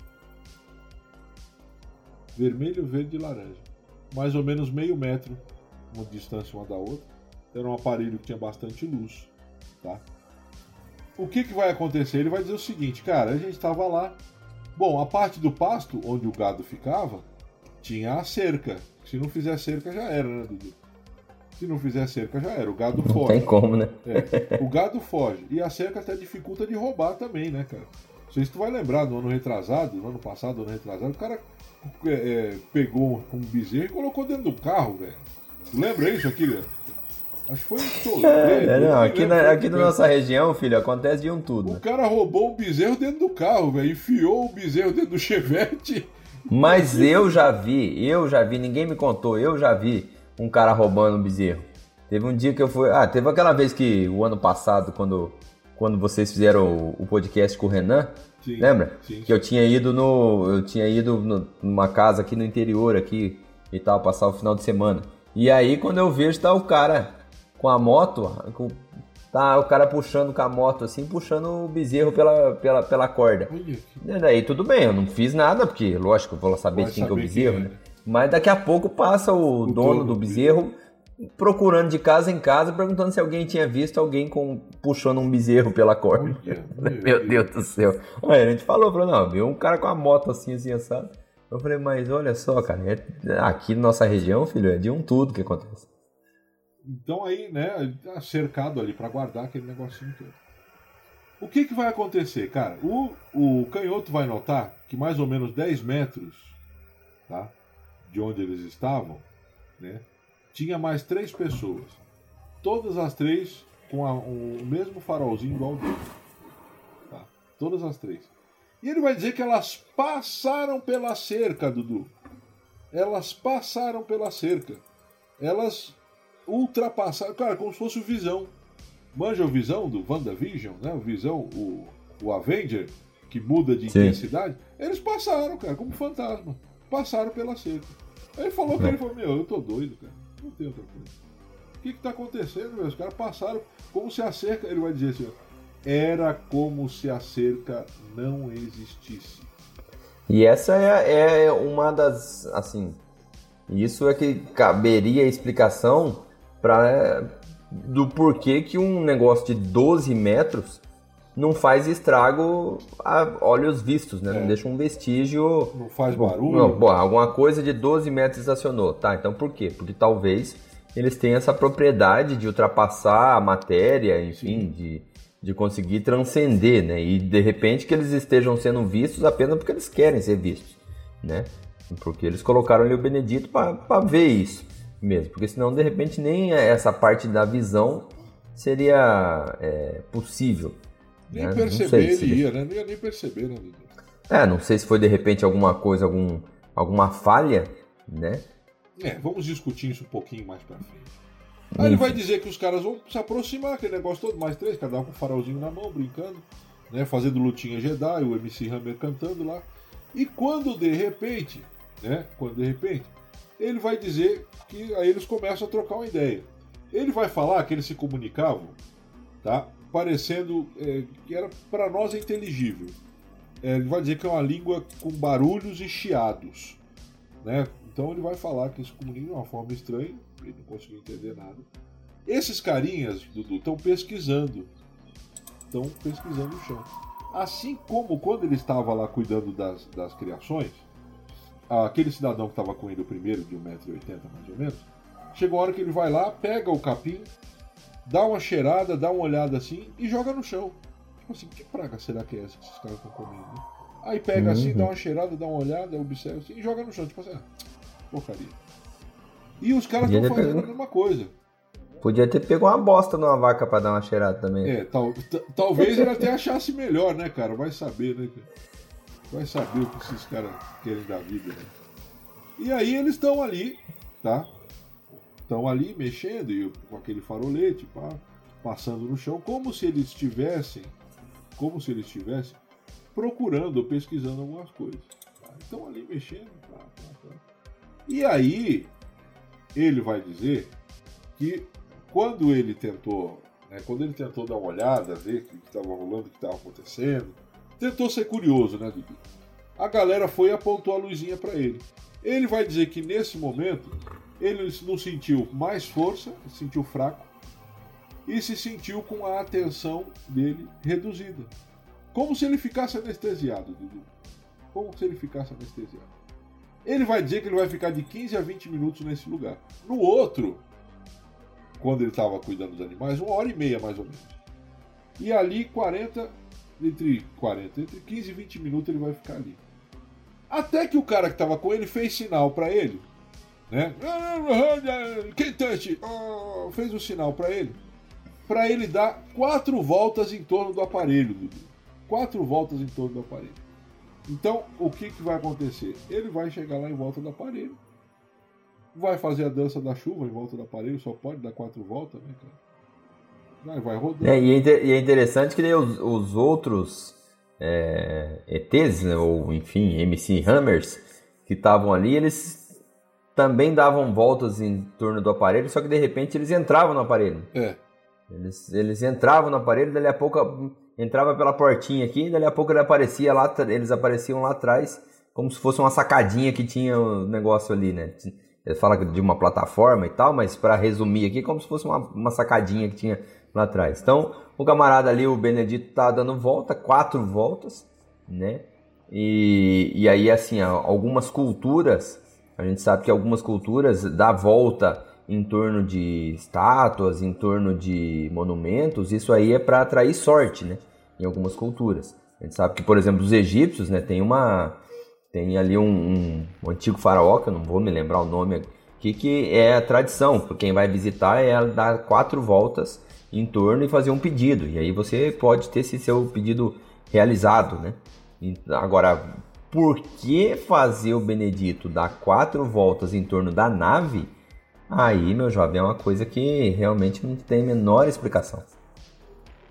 Vermelho, verde e laranja. Mais ou menos meio metro, uma distância uma da outra. Era um aparelho que tinha bastante luz. Tá? O que, que vai acontecer? Ele vai dizer o seguinte, cara, a gente estava lá. Bom, a parte do pasto onde o gado ficava tinha a cerca. Se não fizer cerca já era, né, Dudu? Se não fizer cerca, já era. O gado não foge. Tem como, né? É, o gado foge. E a cerca até dificulta de roubar também, né, cara? Não sei se tu vai lembrar, no ano retrasado, no ano passado, no ano retrasado, o cara é, é, pegou um bezerro e colocou dentro do carro, velho. Lembra isso aqui, velho? Acho que foi em Toledo. É, não, aqui, na, aqui na nossa região, filho, acontece de um tudo. O cara roubou o bezerro dentro do carro, velho. Enfiou o bezerro dentro do chevette. Mas eu já vi, eu já vi, ninguém me contou, eu já vi um cara roubando um bezerro. Teve um dia que eu fui. Ah, teve aquela vez que o ano passado, quando, quando vocês fizeram o, o podcast com o Renan, sim, lembra? Sim. Que eu tinha ido no. Eu tinha ido no, numa casa aqui no interior aqui e tal, passar o final de semana. E aí quando eu vejo tá o cara com a moto, com, tá o cara puxando com a moto assim, puxando o bezerro pela, pela, pela corda. E daí tudo bem, eu não fiz nada, porque lógico, eu vou saber de quem que é o bezerro, né? Mas daqui a pouco passa o, o dono do bezerro procurando de casa em casa, perguntando se alguém tinha visto alguém com, puxando um bezerro pela corda. meu Deus do céu. Aí a gente falou, falou, não, viu um cara com a moto assim, assim, assado. Eu falei, mas olha só, cara, é, aqui na nossa região, filho, é de um tudo que acontece. Então aí, né, tá cercado ali para guardar aquele negocinho todo. O que que vai acontecer, cara? O, o canhoto vai notar que mais ou menos 10 metros, tá? de onde eles estavam, né, tinha mais três pessoas. Todas as três com a, o mesmo farolzinho igual dele. Tá? Todas as três. E ele vai dizer que elas passaram pela cerca, Dudu. Elas passaram pela cerca. Elas ultrapassaram. Cara, como se fosse o Visão. Manja o Visão do WandaVision, né? O Visão, o, o Avenger, que muda de Sim. intensidade. Eles passaram, cara, como fantasma. Passaram pela cerca. Aí ele falou que ele falou, meu, eu tô doido, cara. Não tem outra coisa. O que que tá acontecendo, meu? Os caras passaram como se a cerca, ele vai dizer assim, era como se a cerca não existisse. E essa é, é uma das, assim, isso é que caberia a explicação para do porquê que um negócio de 12 metros não faz estrago a olhos vistos, né? É. Não deixa um vestígio. Não faz barulho. Não, bom, alguma coisa de 12 metros estacionou. Tá, então por quê? Porque talvez eles tenham essa propriedade de ultrapassar a matéria, enfim, de, de conseguir transcender, né? E de repente que eles estejam sendo vistos apenas porque eles querem ser vistos, né? Porque eles colocaram ali o Benedito para ver isso mesmo. Porque senão, de repente, nem essa parte da visão seria é, possível. Nem né? perceber ele se... ia, né? Não ia nem perceber, né? É, não sei se foi de repente alguma coisa, algum, alguma falha, né? É, vamos discutir isso um pouquinho mais pra frente. Aí ele vai dizer que os caras vão se aproximar, aquele negócio todo, mais três, cada um com o farolzinho na mão, brincando, né? Fazendo lutinha Jedi, o MC Hammer cantando lá. E quando de repente, né? Quando de repente, ele vai dizer que aí eles começam a trocar uma ideia. Ele vai falar que eles se comunicavam, tá? Parecendo é, que era para nós é inteligível. É, ele vai dizer que é uma língua com barulhos e chiados, né? Então ele vai falar que se comunica de uma forma estranha, ele não conseguiu entender nada. Esses carinhas, Dudu, estão pesquisando. Estão pesquisando o chão. Assim como quando ele estava lá cuidando das, das criações, aquele cidadão que estava com ele o primeiro, de 1,80m mais ou menos, chegou a hora que ele vai lá, pega o capim, dá uma cheirada, dá uma olhada assim e joga no chão. Tipo assim, que praga será que é essa que esses caras estão comendo? Né? Aí pega assim, uhum. dá uma cheirada, dá uma olhada, observa assim e joga no chão. Tipo assim, ah, porcaria. E os caras estão fazendo a mesma coisa. Podia ter pego uma bosta numa vaca para dar uma cheirada também. É, tal, talvez ele até achasse melhor, né, cara? Vai saber, né, Vai saber o que esses caras querem da vida, né? E aí eles estão ali, tá? Estão ali mexendo e com aquele farolete, pá, passando no chão, como se eles estivessem, como se eles estivessem procurando ou pesquisando algumas coisas. Tá? Estão ali mexendo, pá, pá, pá. E aí ele vai dizer que quando ele tentou, né, quando ele tentou dar uma olhada, ver o que estava rolando, o que estava acontecendo, tentou ser curioso, né, Dudu? A galera foi e apontou a luzinha para ele. Ele vai dizer que nesse momento ele não sentiu mais força, sentiu fraco e se sentiu com a atenção dele reduzida. Como se ele ficasse anestesiado, Dudu. Como se ele ficasse anestesiado. Ele vai dizer que ele vai ficar de 15 a 20 minutos nesse lugar. No outro, quando ele estava cuidando dos animais, uma hora e meia mais ou menos. E ali 40, entre 40, entre 15 e 20 minutos ele vai ficar ali. Até que o cara que estava com ele fez sinal para ele, né? Quentante, oh, fez um sinal para ele, para ele dar quatro voltas em torno do aparelho, Dudu. Quatro voltas em torno do aparelho. Então, o que, que vai acontecer? Ele vai chegar lá em volta do aparelho, vai fazer a dança da chuva em volta do aparelho, só pode dar quatro voltas, né, cara? Vai, vai rodando. É, e, é, é interessante que os, os outros é, ETs, né, ou enfim, MC Hammers, que estavam ali, eles também davam voltas em torno do aparelho, só que de repente eles entravam no aparelho. É. Eles, eles entravam no aparelho, dali a pouco entrava pela portinha aqui, dali a pouco ele aparecia lá, eles apareciam lá atrás, como se fosse uma sacadinha que tinha o negócio ali, né? Ele fala de uma plataforma e tal, mas para resumir aqui, como se fosse uma, uma sacadinha que tinha lá atrás. Então, o camarada ali, o Benedito, tá dando volta, quatro voltas, né? E, e aí, assim, algumas culturas, a gente sabe que algumas culturas dá volta em torno de estátuas, em torno de monumentos, isso aí é para atrair sorte, né? Em algumas culturas. A gente sabe que, por exemplo, os egípcios, né, tem uma tem ali um, um, um, antigo faraó, que eu não vou me lembrar o nome aqui, que é a tradição. Quem vai visitar é dar quatro voltas em torno e fazer um pedido. E aí você pode ter esse seu pedido realizado, né? Agora, por que fazer o Benedito dar quatro voltas em torno da nave? Aí, meu jovem, é uma coisa que realmente não tem a menor explicação.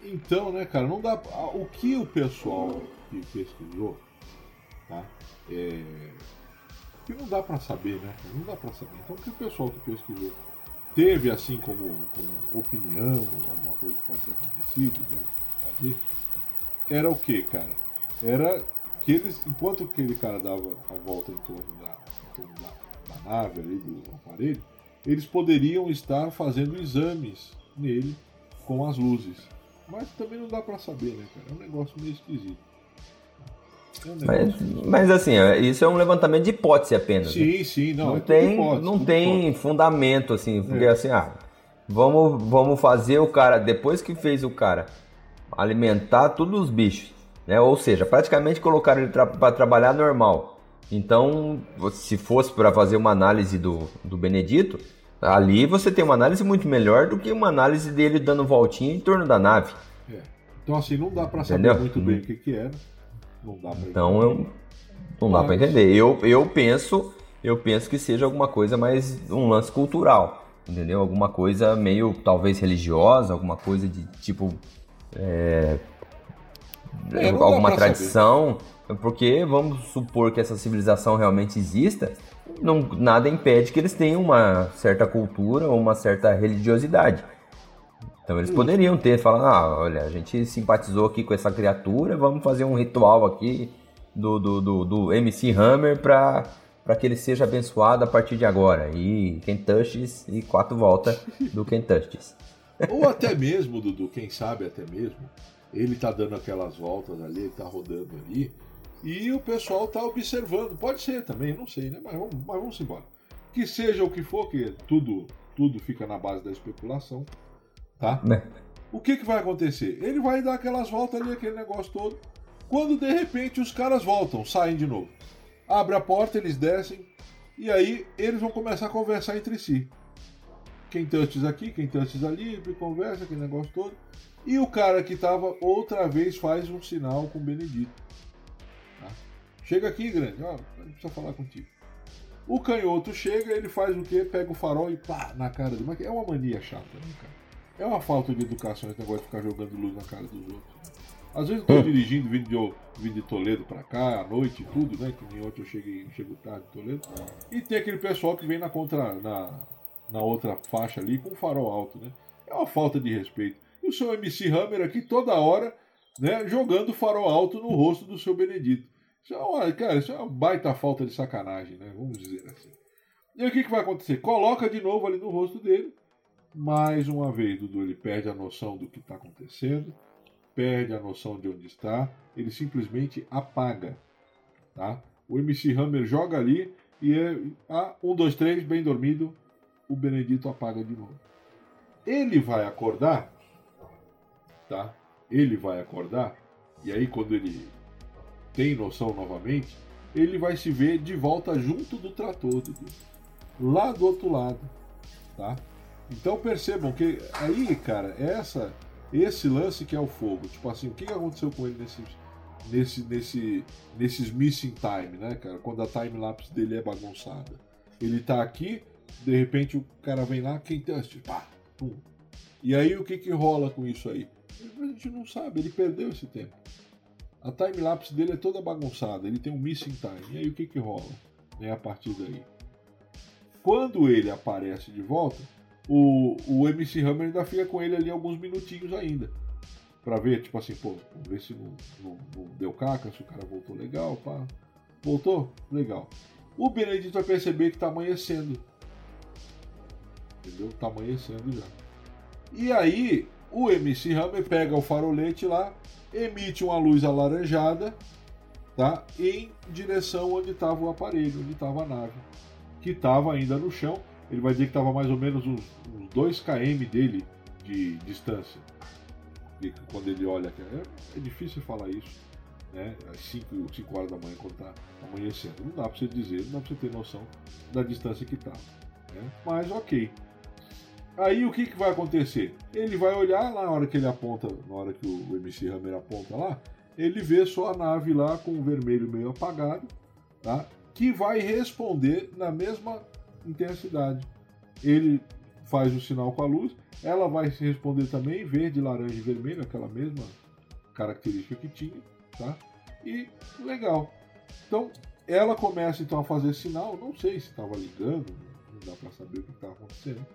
Então, né, cara, não dá. O que o pessoal que pesquisou, tá? É, que não dá para saber, né? Não dá para saber. Então, o que o pessoal que pesquisou teve assim como, como opinião, alguma coisa que pode ter acontecido, né? Fazer, era o que, cara? Era que eles, enquanto aquele cara dava a volta em torno da, em torno da, da nave ali, do aparelho, eles poderiam estar fazendo exames nele com as luzes. Mas também não dá para saber, né, cara? É um negócio meio esquisito. Mas, mas, assim, é, isso é um levantamento de hipótese apenas. Sim, né? sim, não. Não é tem, hipótese, não tem hipótese. fundamento, assim, porque é. assim, ah, vamos, vamos fazer o cara, depois que fez o cara alimentar todos os bichos, né? Ou seja, praticamente colocaram ele tra para trabalhar normal. Então, se fosse para fazer uma análise do, do Benedito, ali você tem uma análise muito melhor do que uma análise dele dando voltinha em torno da nave. É. Então, assim, não dá para saber muito bem o que, que era. Não dá pra então eu não dá para entender. Eu, eu penso, eu penso que seja alguma coisa mais um lance cultural, entendeu? Alguma coisa meio talvez religiosa, alguma coisa de tipo é, é, alguma tradição, saber. porque vamos supor que essa civilização realmente exista, não, nada impede que eles tenham uma certa cultura ou uma certa religiosidade. Então eles poderiam ter falado, ah, olha, a gente simpatizou aqui com essa criatura, vamos fazer um ritual aqui do, do, do, do MC Hammer para para que ele seja abençoado a partir de agora. E Kentucky's e quatro voltas do Kentucky's. Ou até mesmo, Dudu, quem sabe até mesmo, ele tá dando aquelas voltas ali, ele tá rodando ali, e o pessoal tá observando. Pode ser também, não sei, né? Mas vamos, mas vamos embora. Que seja o que for, que tudo, tudo fica na base da especulação, tá? Né? O que, que vai acontecer? Ele vai dar aquelas voltas ali, aquele negócio todo. Quando de repente os caras voltam, saem de novo. Abre a porta, eles descem, e aí eles vão começar a conversar entre si. Quem touches aqui, quem touches ali, conversa, aquele negócio todo. E o cara que tava outra vez faz um sinal com o Benedito. Tá? Chega aqui, grande, ó, a gente precisa falar contigo. O canhoto chega, ele faz o quê? Pega o farol e pá, na cara do. É uma mania chata, né, cara? É uma falta de educação esse negócio de ficar jogando luz na cara dos outros. Às vezes eu tô hum. dirigindo, vindo de, vindo de Toledo pra cá, à noite e tudo, né? Que nem ontem eu cheguei, chego tarde de Toledo. E tem aquele pessoal que vem na contra. na, na outra faixa ali com o farol alto, né? É uma falta de respeito. E o seu MC Hammer aqui toda hora, né, jogando farol alto no rosto do seu Benedito. Isso é uma, cara, isso é uma baita falta de sacanagem, né? Vamos dizer assim. E aí o que, que vai acontecer? Coloca de novo ali no rosto dele. Mais uma vez, Dudu, ele perde a noção do que está acontecendo perde a noção de onde está, ele simplesmente apaga. Tá? O MC Hammer joga ali e é ah, um, dois, três, bem dormido, o Benedito apaga de novo. Ele vai acordar, tá? Ele vai acordar, e aí quando ele tem noção novamente, ele vai se ver de volta junto do trator, Dudu. lá do outro lado, tá? Então percebam que aí, cara, essa esse lance que é o fogo. Tipo assim, o que aconteceu com ele nesse, nesse, nesse, nesses missing time, né, cara? Quando a time lapse dele é bagunçada. Ele tá aqui, de repente o cara vem lá, quem teste, pá, pum. E aí o que que rola com isso aí? A gente não sabe, ele perdeu esse tempo. A time lapse dele é toda bagunçada, ele tem um missing time. E aí o que que rola? Né, a partir daí. Quando ele aparece de volta, o, o MC Hammer ainda fica com ele ali alguns minutinhos ainda. Pra ver, tipo assim, pô, ver se não, não, não deu caca, se o cara voltou legal, pá. Voltou? Legal. O Benedito vai perceber que tá amanhecendo. Entendeu? Tá amanhecendo já. E aí, o MC Hammer pega o farolete lá, emite uma luz alaranjada, tá? Em direção onde estava o aparelho, onde estava a nave, que estava ainda no chão ele vai dizer que estava mais ou menos uns, uns 2 km dele de distância. E quando ele olha, é, é difícil falar isso, né? Às 5, 5 horas da manhã, quando está amanhecendo. Não dá para você dizer, não dá para você ter noção da distância que está. Né? Mas ok. Aí o que, que vai acontecer? Ele vai olhar lá na hora que ele aponta, na hora que o MC Hammer aponta lá, ele vê só a nave lá com o vermelho meio apagado, tá? que vai responder na mesma intensidade. Ele faz o sinal com a luz, ela vai se responder também verde, laranja e vermelho, aquela mesma característica que tinha, tá? E legal. Então, ela começa então a fazer sinal, não sei se estava ligando, não dá para saber o que estava acontecendo.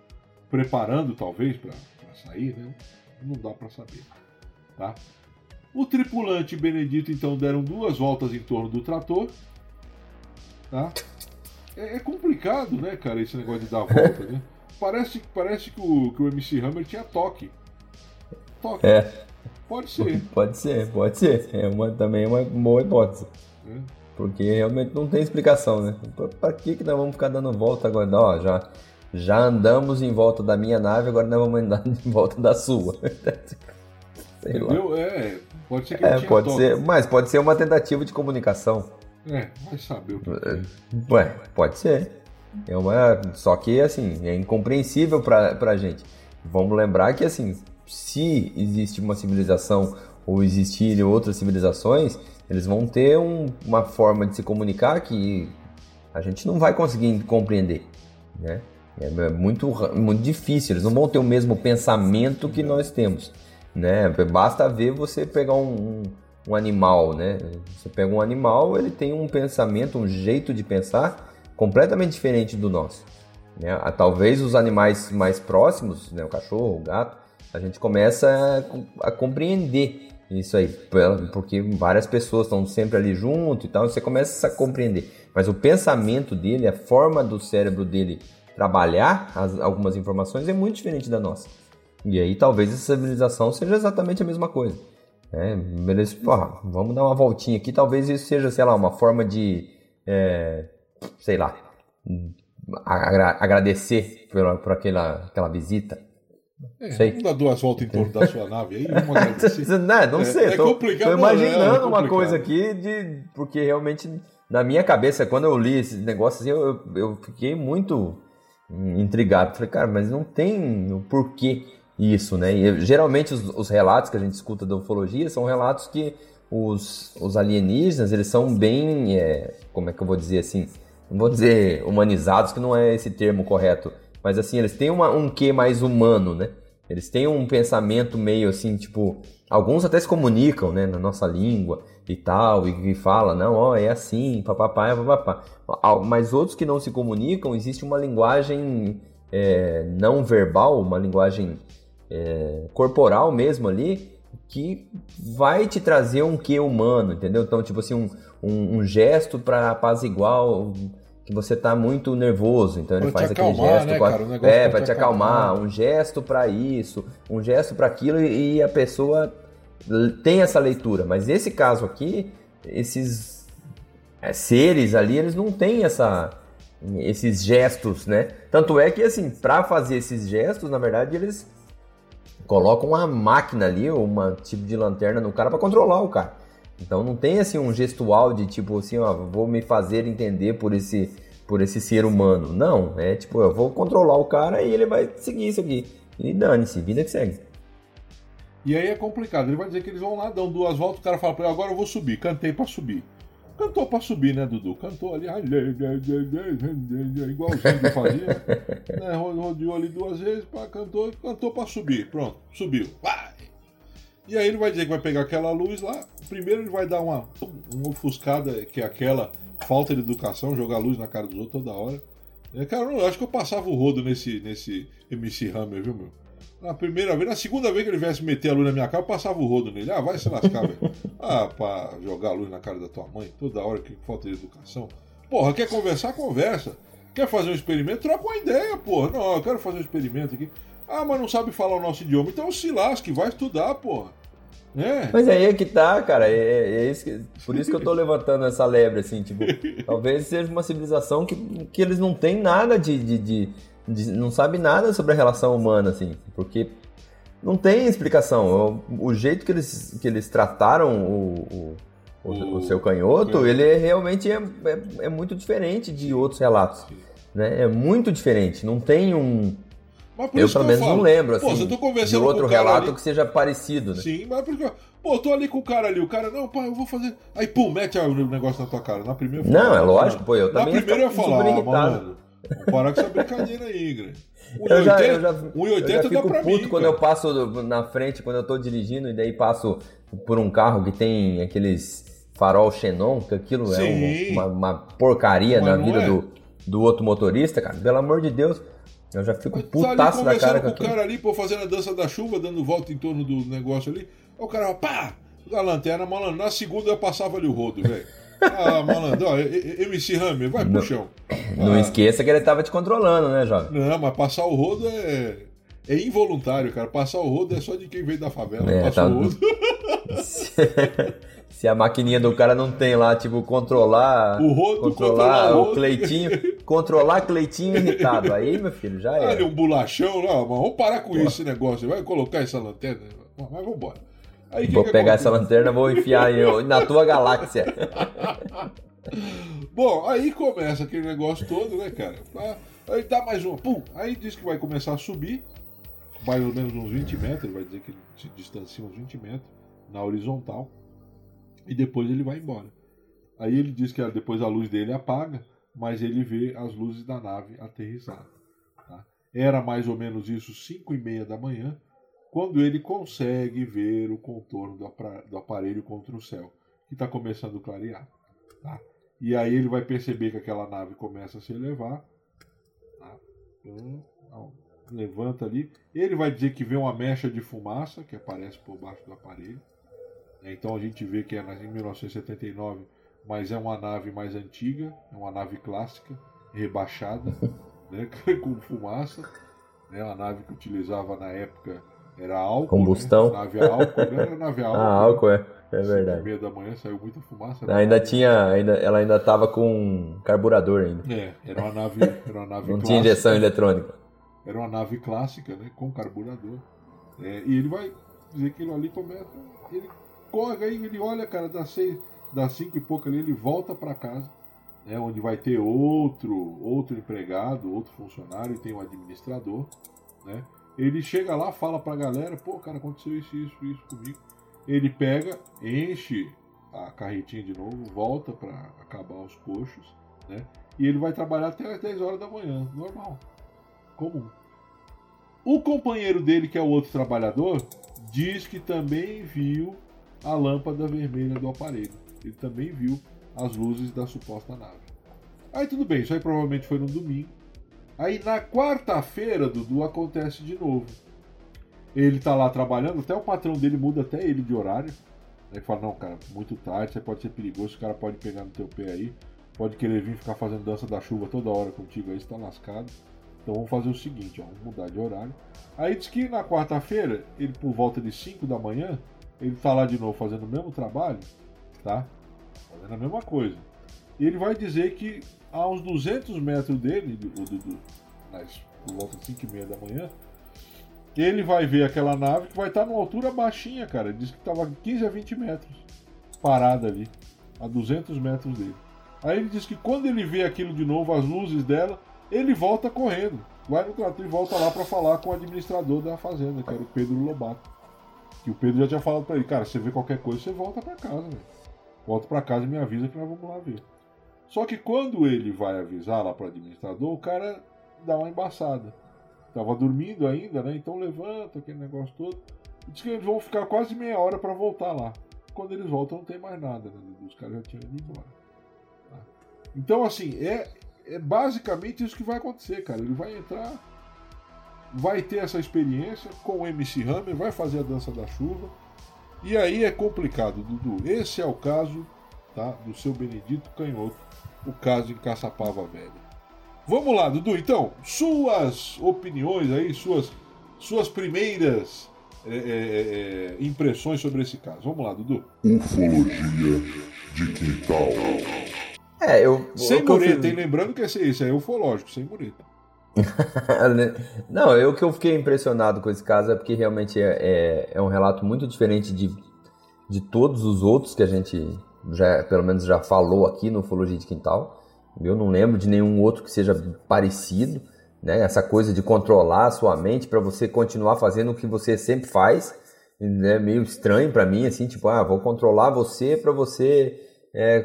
Preparando talvez para sair, né? Não dá para saber, tá? O tripulante e Benedito então deram duas voltas em torno do trator, tá? É, é, complicado, né, cara, esse negócio de dar a volta, né? Parece, parece que, o, que o MC Hammer tinha toque. Toque. É. Pode ser. Pode ser, pode ser. É uma, também é uma boa hipótese. É. Porque realmente não tem explicação, né? Pra que, que nós vamos ficar dando volta agora? Ó, já, já andamos em volta da minha nave, agora nós vamos andar em volta da sua. Sei Entendeu? lá. É, pode ser que é, pode toque. ser, Mas pode ser uma tentativa de comunicação. É, vai saber o que é. Ué, pode ser. É uma... Só que, assim, é incompreensível pra, pra gente. Vamos lembrar que, assim, se existe uma civilização ou existirem outras civilizações, eles vão ter um, uma forma de se comunicar que a gente não vai conseguir compreender, né? É muito, muito difícil, eles não vão ter o mesmo pensamento que nós temos, né? Basta ver você pegar um, um um animal, né? Você pega um animal, ele tem um pensamento, um jeito de pensar completamente diferente do nosso. Né? Talvez os animais mais próximos, né, o cachorro, o gato, a gente começa a, a compreender isso aí, porque várias pessoas estão sempre ali junto e tal, você começa a compreender. Mas o pensamento dele, a forma do cérebro dele trabalhar as, algumas informações é muito diferente da nossa. E aí talvez essa civilização seja exatamente a mesma coisa. É, beleza, vamos dar uma voltinha aqui, talvez isso seja, sei lá, uma forma de, é, sei lá, agra agradecer por, por aquela, aquela visita. É, sei. Vamos dar duas voltas em torno da sua nave aí, agradecer. não, não sei, é, é complicado, tô imaginando é, uma coisa aqui, de, porque realmente, na minha cabeça, quando eu li esse negócio assim, eu, eu fiquei muito intrigado. Falei, cara, mas não tem o porquê isso, né? E, geralmente os, os, relatos que a gente escuta da ufologia são relatos que os, os alienígenas, eles são bem, é, como é que eu vou dizer assim, não vou dizer humanizados, que não é esse termo correto, mas assim, eles têm uma, um quê mais humano, né? Eles têm um pensamento meio assim, tipo, alguns até se comunicam, né, na nossa língua e tal, e, e fala, não, ó, é assim, papapá, papapá. Mas outros que não se comunicam, existe uma linguagem é, não verbal, uma linguagem é, corporal mesmo ali, que vai te trazer um quê humano, entendeu? Então, tipo assim, um, um, um gesto para apaziguar que você tá muito nervoso, então ele pra faz aquele acalmar, gesto né, pra, cara, é, para te acalmar, acalmar, um gesto para isso, um gesto para aquilo e, e a pessoa tem essa leitura, mas esse caso aqui, esses é, seres ali, eles não têm essa esses gestos, né? Tanto é que assim, para fazer esses gestos, na verdade, eles colocam uma máquina ali, uma tipo de lanterna no cara para controlar o cara. Então não tem assim um gestual de tipo assim, ó, vou me fazer entender por esse por esse ser humano. Não, é tipo, eu vou controlar o cara e ele vai seguir isso aqui. E dane-se, vida que segue. E aí é complicado. Ele vai dizer que eles vão lá, dão duas voltas, o cara fala pra ele, agora eu vou subir. Cantei pra subir. Cantou pra subir, né, Dudu? Cantou ali, igualzinho que fazia. né, rodeou ali duas vezes, pá, cantou, cantou pra subir. Pronto, subiu. Vai! E aí ele vai dizer que vai pegar aquela luz lá. Primeiro ele vai dar uma, uma ofuscada, que é aquela falta de educação, jogar luz na cara dos outros toda hora. É, cara, eu acho que eu passava o rodo nesse, nesse MC Hammer, viu, meu? Na primeira vez, na segunda vez que ele viesse meter a luz na minha cara, eu passava o rodo nele. Ah, vai se lascar, velho. Ah, pra jogar a luz na cara da tua mãe, toda hora que falta de educação. Porra, quer conversar? Conversa. Quer fazer um experimento? Troca uma ideia, porra. Não, eu quero fazer um experimento aqui. Ah, mas não sabe falar o nosso idioma. Então se lasque, vai estudar, porra. É. Mas aí é que tá, cara. É, é isso que, por isso que eu tô levantando essa lebre, assim, tipo, talvez seja uma civilização que, que eles não têm nada de, de, de de, não sabe nada sobre a relação humana, assim, porque não tem explicação. O, o jeito que eles, que eles trataram o, o, o, o seu canhoto, ele é, realmente é, é, é, muito diferente de outros relatos. Né? É muito diferente. Não tem um. eu, pelo menos, não lembro assim, Pô, de outro relato ali. que seja parecido. Né? Sim, mas porque. Pô, eu tô ali com o cara ali, o cara, não, pai, eu vou fazer. Aí, pum, mete o negócio na tua cara. Na primeira Não, é lógico, pô, eu também. Na primeira eu ia falar, ah, mano, Parar com essa brincadeira aí, Ingrid. 1,80 eu já, eu já, eu já fico puto mim, quando cara. eu passo na frente, quando eu tô dirigindo, e daí passo por um carro que tem aqueles farol xenon, que aquilo Sim. é uma, uma porcaria Mas na vida é. do, do outro motorista, cara. Pelo amor de Deus. Eu já fico tá putaço da cara com o cara ali, pô, fazendo a dança da chuva, dando volta em torno do negócio ali. Aí o cara, pá, a lanterna, malandro. Na segunda eu passava ali o rodo, velho. Ah, malandro, ó, MC Hammer, vai pro chão. Não ah. esqueça que ele tava te controlando, né, jovem? Não, mas passar o rodo é. É involuntário, cara. Passar o rodo é só de quem veio da favela. É, tá... o rodo. Se a maquininha do cara não tem lá, tipo, controlar. O rodo, controlar, o, o Cleitinho. controlar Cleitinho irritado. Aí, meu filho, já é. Olha, um bolachão, não, mas vamos parar com Pô. esse negócio. Vai colocar essa lanterna. Mas vamos embora. Aí, vou que pegar que essa lanterna vou enfiar na tua galáxia. Bom, aí começa aquele negócio todo, né, cara? Aí dá mais uma, pum, aí diz que vai começar a subir, mais ou menos uns 20 metros, ele vai dizer que ele se distancia uns 20 metros na horizontal, e depois ele vai embora. Aí ele diz que depois a luz dele apaga, mas ele vê as luzes da nave aterrissar. Tá? Era mais ou menos isso, 5 e meia da manhã, quando ele consegue ver o contorno do aparelho contra o céu, que está começando a clarear. Tá? E aí ele vai perceber que aquela nave começa a se elevar. Tá? Então, levanta ali. Ele vai dizer que vê uma mecha de fumaça que aparece por baixo do aparelho. Então a gente vê que é em 1979, mas é uma nave mais antiga, é uma nave clássica, rebaixada, né, com fumaça. Né, uma nave que utilizava na época era álcool. Né? Combustão. Né, nave álcool, né, era nave álcool. ah, álcool, é. É verdade. meia da manhã saiu muita fumaça. Né? Ainda tinha, ainda, ela ainda estava com carburador ainda. É, era uma nave, era uma nave Não tinha injeção eletrônica. Era uma nave clássica, né, com carburador. É, e ele vai dizer que ele ali começa, ele corre aí, ele olha, cara, das seis, das cinco e pouco ali, ele volta para casa, né, onde vai ter outro, outro empregado, outro funcionário, tem um administrador, né. Ele chega lá, fala pra galera, pô, cara, aconteceu isso, isso, isso comigo. Ele pega, enche a carretinha de novo, volta para acabar os coxos, né? E ele vai trabalhar até as 10 horas da manhã, normal, comum. O companheiro dele, que é o outro trabalhador, diz que também viu a lâmpada vermelha do aparelho. Ele também viu as luzes da suposta nave. Aí tudo bem, isso aí provavelmente foi no domingo. Aí na quarta-feira, Dudu, acontece de novo. Ele tá lá trabalhando, até o patrão dele muda até ele de horário. Ele fala, não, cara, muito tarde, você pode ser perigoso, o cara pode pegar no teu pé aí, pode querer vir ficar fazendo dança da chuva toda hora contigo aí, você tá lascado. Então vamos fazer o seguinte, ó, vamos mudar de horário. Aí diz que na quarta-feira, ele por volta de 5 da manhã, ele tá lá de novo fazendo o mesmo trabalho, tá? Fazendo a mesma coisa. E ele vai dizer que a uns 200 metros dele, do, do, do, nas, por volta de 5 e meia da manhã, ele vai ver aquela nave que vai estar numa altura baixinha, cara. Ele diz que estava 15 a 20 metros parada ali, a 200 metros dele. Aí ele diz que quando ele vê aquilo de novo, as luzes dela, ele volta correndo. Vai no trator e volta lá para falar com o administrador da fazenda, que era o Pedro Lobato. Que o Pedro já tinha falado para ele, cara, você vê qualquer coisa, você volta para casa, velho. Volta para casa e me avisa que nós vamos lá ver. Só que quando ele vai avisar lá para o administrador, o cara dá uma embaçada. Tava dormindo ainda, né? Então levanta aquele negócio todo. E diz que eles vão ficar quase meia hora para voltar lá. Quando eles voltam, não tem mais nada, né? Os caras já tinham ido embora. Tá? Então, assim, é, é basicamente isso que vai acontecer, cara. Ele vai entrar, vai ter essa experiência com o MC Hammer, vai fazer a dança da chuva. E aí é complicado, Dudu. Esse é o caso tá, do seu Benedito Canhoto, o caso em Caçapava Velha. Vamos lá, Dudu, então, suas opiniões aí, suas, suas primeiras é, é, é, impressões sobre esse caso. Vamos lá, Dudu. Ufologia de quintal. É, eu. Sem eu mureta, fiz-? Lembrando que esse, esse é ufológico, sem mureta. Não, eu que eu fiquei impressionado com esse caso é porque realmente é, é, é um relato muito diferente de, de todos os outros que a gente já, pelo menos já falou aqui no Ufologia de Quintal. Eu não lembro de nenhum outro que seja parecido, né? Essa coisa de controlar a sua mente para você continuar fazendo o que você sempre faz, é meio estranho para mim, assim, tipo, ah, vou controlar você para você é,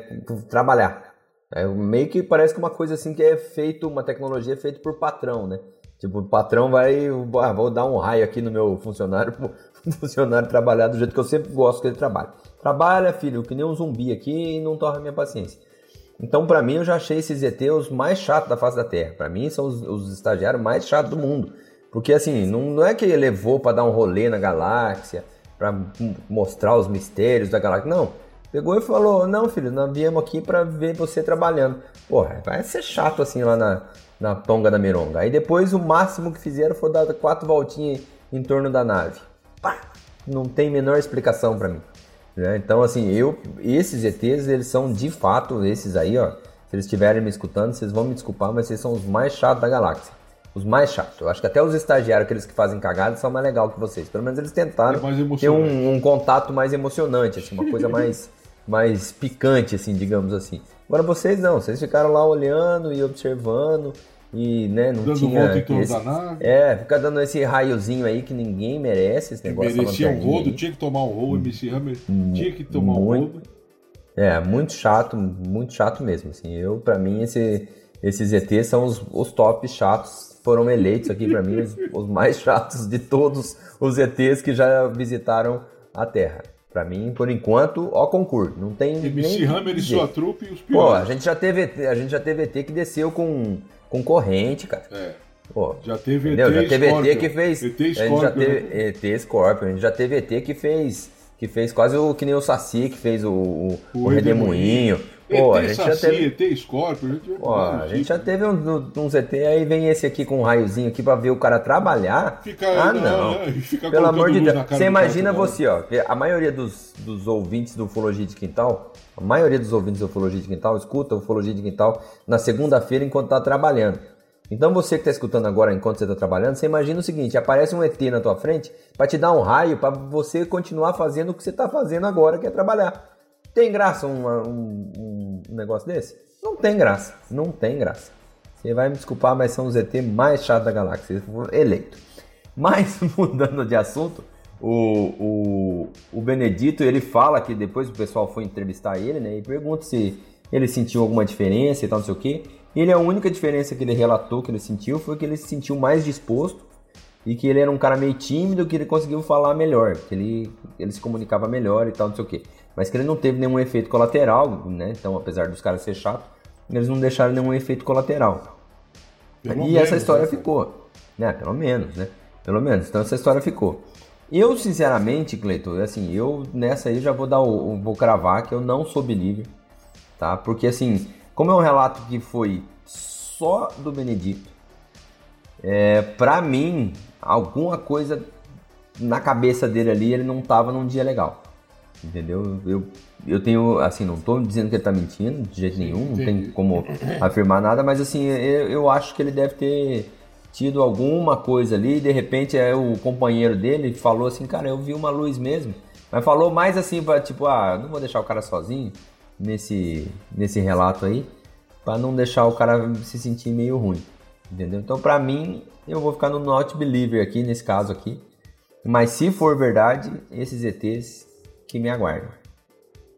trabalhar. É meio que parece que uma coisa assim que é feito, uma tecnologia feita por patrão, né? Tipo, o patrão vai, ah, vou dar um raio aqui no meu funcionário, funcionário trabalhar do jeito que eu sempre gosto que ele trabalhe. Trabalha, filho, que nem um zumbi aqui e não torna minha paciência. Então, pra mim, eu já achei esses ET os mais chatos da face da Terra. Pra mim, são os, os estagiários mais chatos do mundo. Porque, assim, não, não é que ele levou pra dar um rolê na galáxia, pra m- mostrar os mistérios da galáxia. Não. Pegou e falou: Não, filho, nós viemos aqui pra ver você trabalhando. Porra, vai ser chato assim lá na, na tonga da Mironga. Aí depois o máximo que fizeram foi dar quatro voltinhas em torno da nave. Pá! Não tem menor explicação pra mim. Né? Então, assim, eu, esses ETs, eles são de fato, esses aí, ó. Se eles estiverem me escutando, vocês vão me desculpar, mas vocês são os mais chatos da galáxia. Os mais chatos. Eu acho que até os estagiários, aqueles que fazem cagadas, são mais legais que vocês. Pelo menos eles tentaram É ter um, um contato mais emocionante, assim, uma coisa mais, mais picante, assim, digamos assim. Agora vocês não, vocês ficaram lá olhando e observando e, né, não Dando tinha... volta em torno esse- da nave. É, fica dando esse raiozinho aí que ninguém merece, esse negócio. merecia um rodo, aí. tinha que tomar um rodo, MC Hammer tinha que tomar um muito. rodo. É, muito chato, muito chato mesmo, assim. Eu, pra mim, esse, esses ETs são os, os tops chatos, foram eleitos aqui pra mim os, os mais chatos de todos os ETs que já visitaram a Terra. Pra mim, por enquanto, ó concurso. Não tem MC nem Hammer e sua trupe e os Pô, a piores. gente já teve a gente já teve ET que desceu com, com corrente, cara. É, Pô, já teve entendeu? ET Já teve Scorpion. ET que fez. ET a gente já Scorpion, né? teve ET Scorpion, a gente já teve ET que fez. Que fez quase o que nem o Saci, que fez o, o, o Redemoinho. Pô, a ET gente já Saci, teve. ET Scorpion. A gente, já- Pô, a gente já teve um- uns ET, aí vem esse aqui com um raiozinho aqui pra ver o cara trabalhar. Fica, ah, não? Fica Pelo amor de Deus. Você imagina cara você, ó, que a maioria dos, dos ouvintes do Ufologia de Quintal, a maioria dos ouvintes do Ufologia de Quintal escuta o Ufologia de Quintal na segunda-feira enquanto tá trabalhando. Então você que tá escutando agora enquanto você tá trabalhando, você imagina o seguinte, aparece um ET na tua frente pra te dar um raio pra você continuar fazendo o que você tá fazendo agora, que é trabalhar. Tem graça uma- um, um- um negócio desse? Não tem graça, não tem graça. Você vai me desculpar, mas são os ET mais chatos da galáxia, eleito. Mas, mudando de assunto, o, o, o Benedito, ele fala que depois o pessoal foi entrevistar ele, né? E pergunta se ele sentiu alguma diferença e tal, não sei o quê. E ele, a única diferença que ele relatou que ele sentiu foi que ele se sentiu mais disposto e que ele era um cara meio tímido, que ele conseguiu falar melhor, que ele, ele se comunicava melhor e tal, não sei o quê. Mas que ele não teve nenhum efeito colateral, né? Então, apesar dos caras ser chatos, eles não deixaram nenhum efeito colateral. Pelo e menos, essa história né, ficou. Né? Pelo menos, né? Pelo menos. Então essa história ficou. Eu, sinceramente, Cleiton, assim, eu nessa aí já vou dar o, vou cravar que eu não sou believer, tá? Porque assim, como é um relato que foi só do Benedito, é, pra mim, alguma coisa na cabeça dele ali, ele não tava num dia legal. Entendeu? Eu, eu tenho, assim, não tô dizendo que ele tá mentindo de jeito nenhum, não tem como afirmar nada, mas assim, eu, eu acho que ele deve ter tido alguma coisa ali, e de repente é o companheiro dele falou assim, cara, eu vi uma luz mesmo. Mas falou mais assim, pra, tipo, ah, não vou deixar o cara sozinho nesse, nesse relato aí, pra não deixar o cara se sentir meio ruim. Entendeu? Então, pra mim, eu vou ficar no not believer aqui, nesse caso aqui. Mas se for verdade, esses ETs que me aguardem.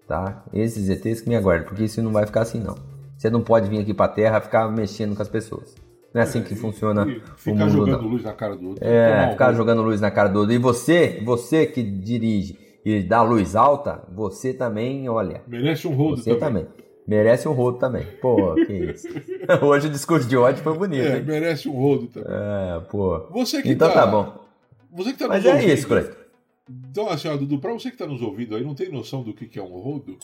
Tá? Esses ETs que me aguardem, porque isso não vai ficar assim não. Você não pode vir aqui pra Terra ficar mexendo com as pessoas. Não é assim que funciona E o Ficar mundo jogando não. luz na cara do outro. É, ficar jogando luz na cara do outro. E você, você que dirige e dá luz alta, você também, olha, Merece um rodo você também. também. Merece um rodo também. Pô, que isso. Hoje o discurso de ódio foi bonito, É, hein? merece um rodo também. É, pô. Você que Então tá, tá bom. Você que tá Mas é isso, Cleiton. Então, assim, ó, Dudu, pra você que tá nos ouvindo aí, não tem noção do que que é um rodo,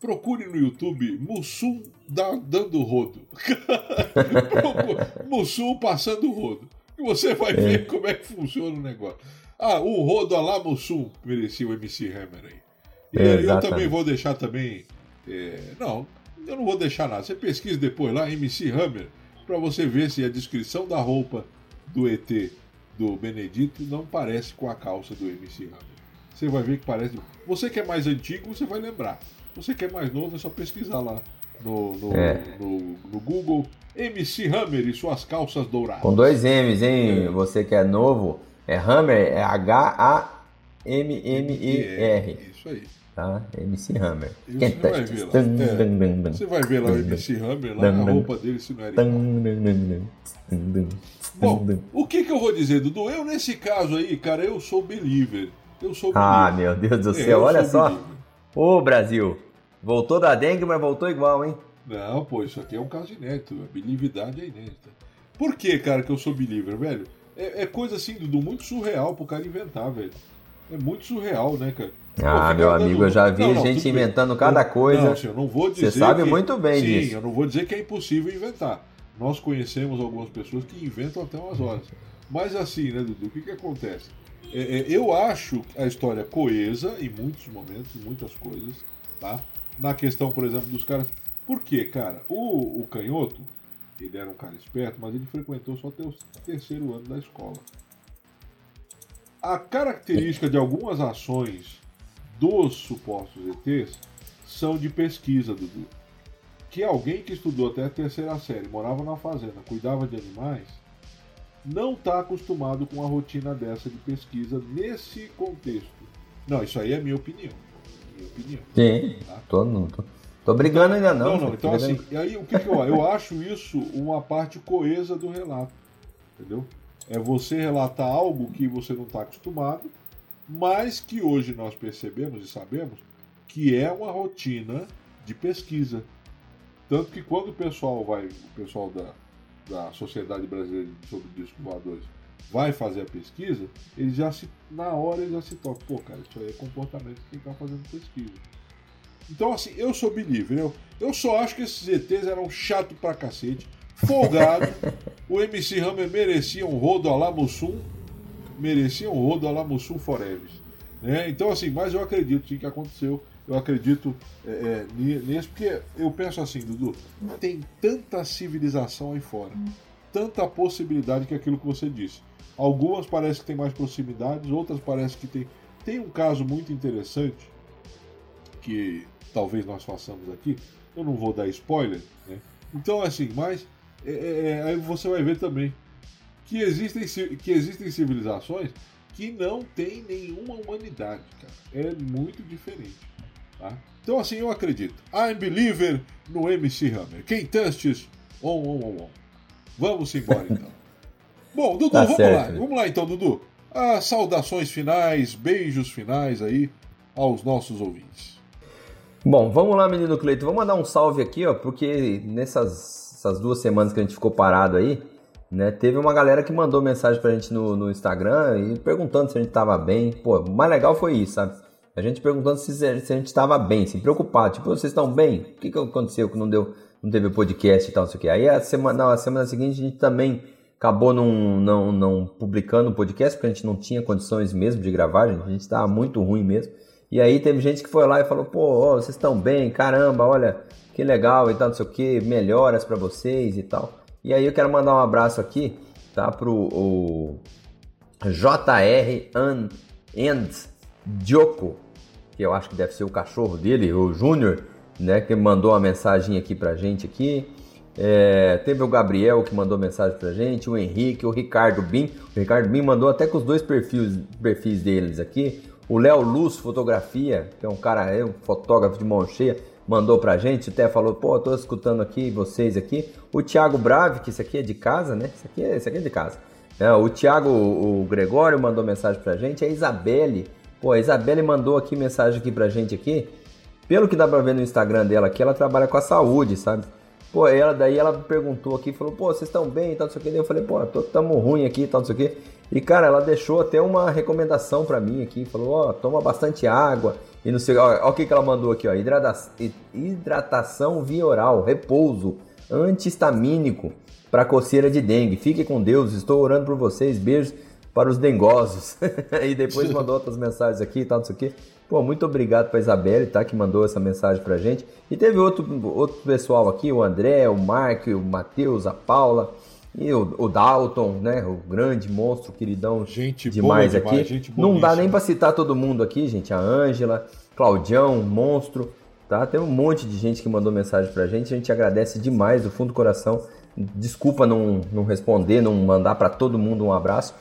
procure no YouTube Mussum da- dando rodo. Mussum passando rodo. E você vai ver como é que funciona o negócio. Ah, um rodo a lá Mussum merecia o MC Hammer aí. E eu Exatamente. também vou deixar também. é, não, eu não vou deixar nada. Você pesquisa depois lá, MC Hammer, pra você ver se a descrição da roupa do ET do Benedito não parece com a calça do MC Hammer. Você vai ver que parece. Você que é mais antigo, você vai lembrar. Você que é mais novo, é só pesquisar lá no, no, É. no, no Google MC Hammer e suas calças douradas. Com dois M's, hein? É. Você que é novo, é Hammer, é H-A-M-M-E-R, isso aí. tá? MC Hammer. Você tá- vai ver lá. É. Você vai ver lá o MC Hammer, lá, a Dum, dum. roupa dele, se não é Bom, o que que eu vou dizer, Dudu? Eu, nesse caso aí, cara, eu sou believer. Eu sou Ah, believer. meu Deus do É, céu, eu olha só. believer. Ô, Brasil, voltou da dengue, mas voltou igual, hein? Não, pô, isso aqui é um caso inédito. A believidade é inédita. Por que, cara, que eu sou believer, velho? É, é coisa assim, Dudu, muito surreal pro cara inventar, velho. É muito surreal, né, cara? Pô, Ah, ficar meu amigo, eu já vi Não, não, gente tudo bem. inventando cada coisa. Não, assim, eu não vou dizer Você sabe que- muito bem Sim, disso. eu não vou dizer que é impossível inventar. Nós conhecemos algumas pessoas que inventam até umas horas. Mas assim, né, Dudu, o que que acontece? É, é, eu acho a história coesa em muitos momentos, em muitas coisas, tá? Na questão, por exemplo, dos caras... Por quê, cara? O, o Canhoto, ele era um cara esperto, mas ele frequentou só até o terceiro ano da escola. A característica de algumas ações dos supostos ETs são de pesquisa, Dudu. Que alguém que estudou até a terceira série, morava na fazenda, cuidava de animais, não está acostumado com a rotina dessa de pesquisa nesse contexto. Não, isso aí é minha opinião. Minha opinião. Sim, Tá. tô, não, tô, tô brigando ainda não. Não, não, então assim, e aí o que, que eu Eu acho isso uma parte coesa do relato. Entendeu? É você relatar algo que você não está acostumado mas que hoje nós percebemos e sabemos que é uma rotina de pesquisa. Tanto que quando o pessoal vai, o pessoal da, da Sociedade Brasileira sobre Discos Voadores vai fazer a pesquisa, eles já se, na hora eles já se tocam, pô, cara, isso aí é comportamento de quem está fazendo pesquisa. Então, assim, eu sou believer, eu, eu só acho que esses ETs eram chato pra cacete, folgado, o MC Hammer merecia um rodo a la Mussum, merecia um rodo a la Mussum Forever. Né? Então, assim, mas eu acredito sim que aconteceu, eu acredito é, é, nisso, porque eu penso assim, Dudu, tem tanta civilização aí fora, tanta possibilidade que é aquilo que você disse. Algumas parece que tem mais proximidades, outras parece que tem. Tem um caso muito interessante que talvez nós façamos aqui. Eu não vou dar spoiler, né? Então, assim, mas é, é, é aí você vai ver também que existem, que existem civilizações que não tem nenhuma humanidade, cara. É muito diferente. Tá? Então, assim, eu acredito. I'm believer no MC Hammer. Quem testes, on, on, on, on. Vamos embora, então. Bom, Dudu, tá vamos certo. lá. Vamos lá, então, Dudu. As saudações finais, beijos finais aí aos nossos ouvintes. Bom, vamos lá, menino Cleito. Vamos mandar um salve aqui, ó, porque nessas essas duas semanas que a gente ficou parado aí, né? Teve uma galera que mandou mensagem pra gente no, no Instagram e perguntando se a gente tava bem. Pô, o mais legal foi isso, sabe? A gente perguntando se, se a gente tava bem, se preocupado. Tipo, vocês estão bem? O que, que aconteceu que não deu, não teve podcast e tal, não sei o que. Aí a semana, a semana seguinte a gente também acabou não, não, não publicando o podcast, porque a gente não tinha condições mesmo de gravar, a gente, a gente tava muito ruim mesmo. E aí teve gente que foi lá e falou, pô, vocês estão bem, caramba, olha, que legal e tal, não sei o que, melhoras para vocês e tal. E aí eu quero mandar um abraço aqui, tá, pro o JR and, and Joko, que eu acho que deve ser o cachorro dele, o Júnior, né, que mandou uma mensagem aqui pra gente aqui. É, teve o Gabriel que mandou mensagem pra gente, o Henrique, o Ricardo Bin. O Ricardo Bin mandou até com os dois perfis, perfis deles aqui. O Léo Luz Fotografia, que é um cara, é um fotógrafo de mão cheia, mandou pra gente, até falou, pô, tô escutando aqui vocês aqui. O Thiago Brave, que isso aqui é de casa, né? Isso aqui é, isso aqui é de casa. É, o Thiago, o Gregório mandou mensagem pra gente, a Isabelle, pô, a Isabelle mandou aqui mensagem aqui pra gente aqui. Pelo que dá pra ver no Instagram dela aqui, ela trabalha com a saúde, sabe? Pô, ela daí ela perguntou aqui, falou, pô, vocês estão bem e tal, não sei o que. Daí eu falei, pô, tô, tamo ruim aqui e tal, não sei o que. E cara, ela deixou até uma recomendação para mim aqui, falou, ó, oh, toma bastante água e não sei, ó, o que que ela mandou aqui, ó, hidrata hidratação via oral, repouso, antihistamínico para coceira de dengue. Fique com Deus, estou orando por vocês, beijos para os dengosos. e depois mandou outras mensagens aqui e tal, não sei o que. Pô, muito obrigado para Isabelle, tá, que mandou essa mensagem pra gente. E teve outro, outro pessoal aqui, o André, o Mark, o Matheus, a Paula, e o, o, Dalton, né? O grande monstro, queridão gente demais, boa, aqui. Gente Não dá nem para citar todo mundo aqui, gente. A Ângela, Claudião, monstro, tá? Tem um monte de gente que mandou mensagem pra gente. A gente agradece demais do fundo do coração. Desculpa não, não responder, não mandar para todo mundo um abraço.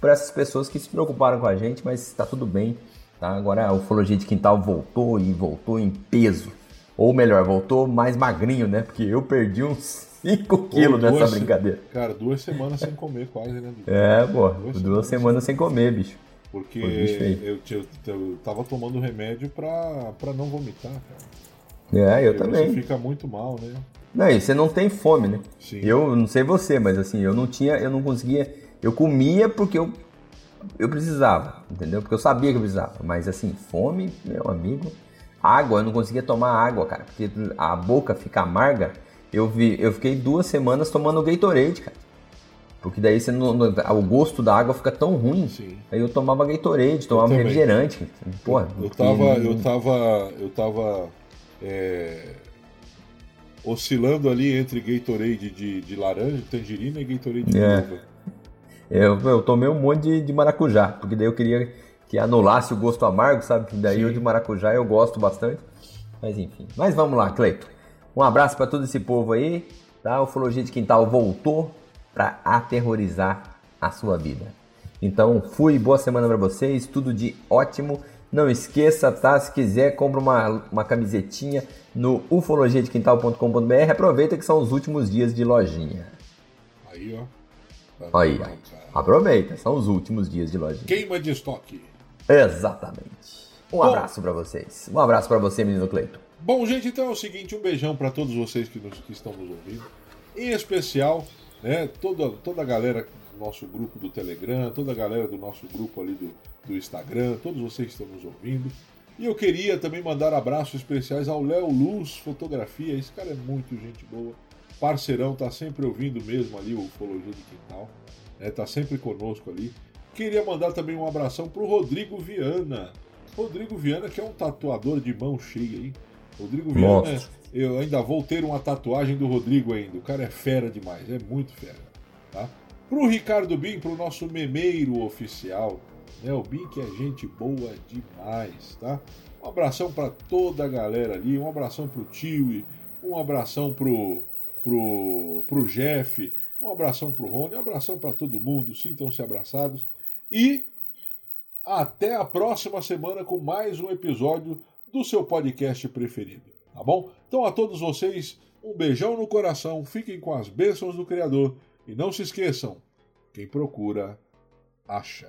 Para essas pessoas que se preocuparam com a gente, mas tá tudo bem, tá? Agora a ufologia de quintal voltou e voltou em peso. Ou melhor, voltou mais magrinho, né? Porque eu perdi uns 5 quilos nessa brincadeira. Cara, duas semanas sem comer quase, né? Bicho? É, pô, duas, duas semanas, sem comer, bicho. Porque eu, eu, eu, tava tomando remédio pra, pra não vomitar, cara. É, eu Porque também. Você fica muito mal, né? Não, e você não tem fome, né? Sim. Eu não sei você, mas assim, eu não tinha, eu não conseguia. Eu comia porque eu, eu precisava, entendeu? Porque eu sabia que eu precisava. Mas assim, fome, meu amigo. Água, eu não conseguia tomar água, cara. Porque a boca fica amarga eu, vi, eu fiquei duas semanas tomando Gatorade, cara. Porque daí você não, o gosto da água fica tão ruim. Sim. Aí eu tomava Gatorade, tomava refrigerante. Porra, eu, eu tava, eu tava, eu tava é, oscilando ali entre Gatorade de, de laranja, tangerina e Gatorade de é. uva. Eu, eu tomei um monte de, de, maracujá, porque daí eu queria que anulasse o gosto amargo, sabe? Daí Sim. o de maracujá eu gosto bastante. Mas enfim. Mas vamos lá, Cleito. Um abraço para todo esse povo aí, tá? O Ufologia de Quintal voltou para aterrorizar a sua vida. Então, fui, boa semana para vocês, tudo de ótimo. Não esqueça, tá? Se quiser, compra uma, uma camisetinha no ufologiadequintal.com.br. Aproveita que são os últimos dias de lojinha. Aí, ó. Aí. Aproveita, são os últimos dias de lojinha. Queima de estoque. Exatamente. Um Bom, abraço para vocês. Um abraço para você, menino Cleito. Bom, gente, então é o seguinte, um beijão para todos vocês que, nos, que estão nos ouvindo. Em especial, né, toda, toda a galera do nosso grupo do Telegram, toda a galera do nosso grupo ali do, do Instagram, todos vocês que estão nos ouvindo. E eu queria também mandar abraços especiais ao Léo Luz Fotografia. Esse cara é muito gente boa. Parceirão, tá sempre ouvindo mesmo ali o Ufologia de Quintal. Né, tá sempre conosco ali. Queria mandar também um abração pro Rodrigo Viana. Rodrigo Viana, que é um tatuador de mão cheia aí. Rodrigo Viana, Nossa. eu ainda vou ter uma tatuagem do Rodrigo ainda. O cara é fera demais, é muito fera. Tá? Pro Ricardo Bim, pro nosso memeiro oficial, né? O Bim que é gente boa demais, tá? Um abração para toda a galera ali, um abração pro Tio, um abração pro, pro, pro Jeff, um abração pro Rony, um abração para todo mundo, sintam-se abraçados e até a próxima semana com mais um episódio do seu podcast preferido, tá bom? Então a todos vocês, um beijão no coração, fiquem com as bênçãos do Criador e não se esqueçam, quem procura, acha.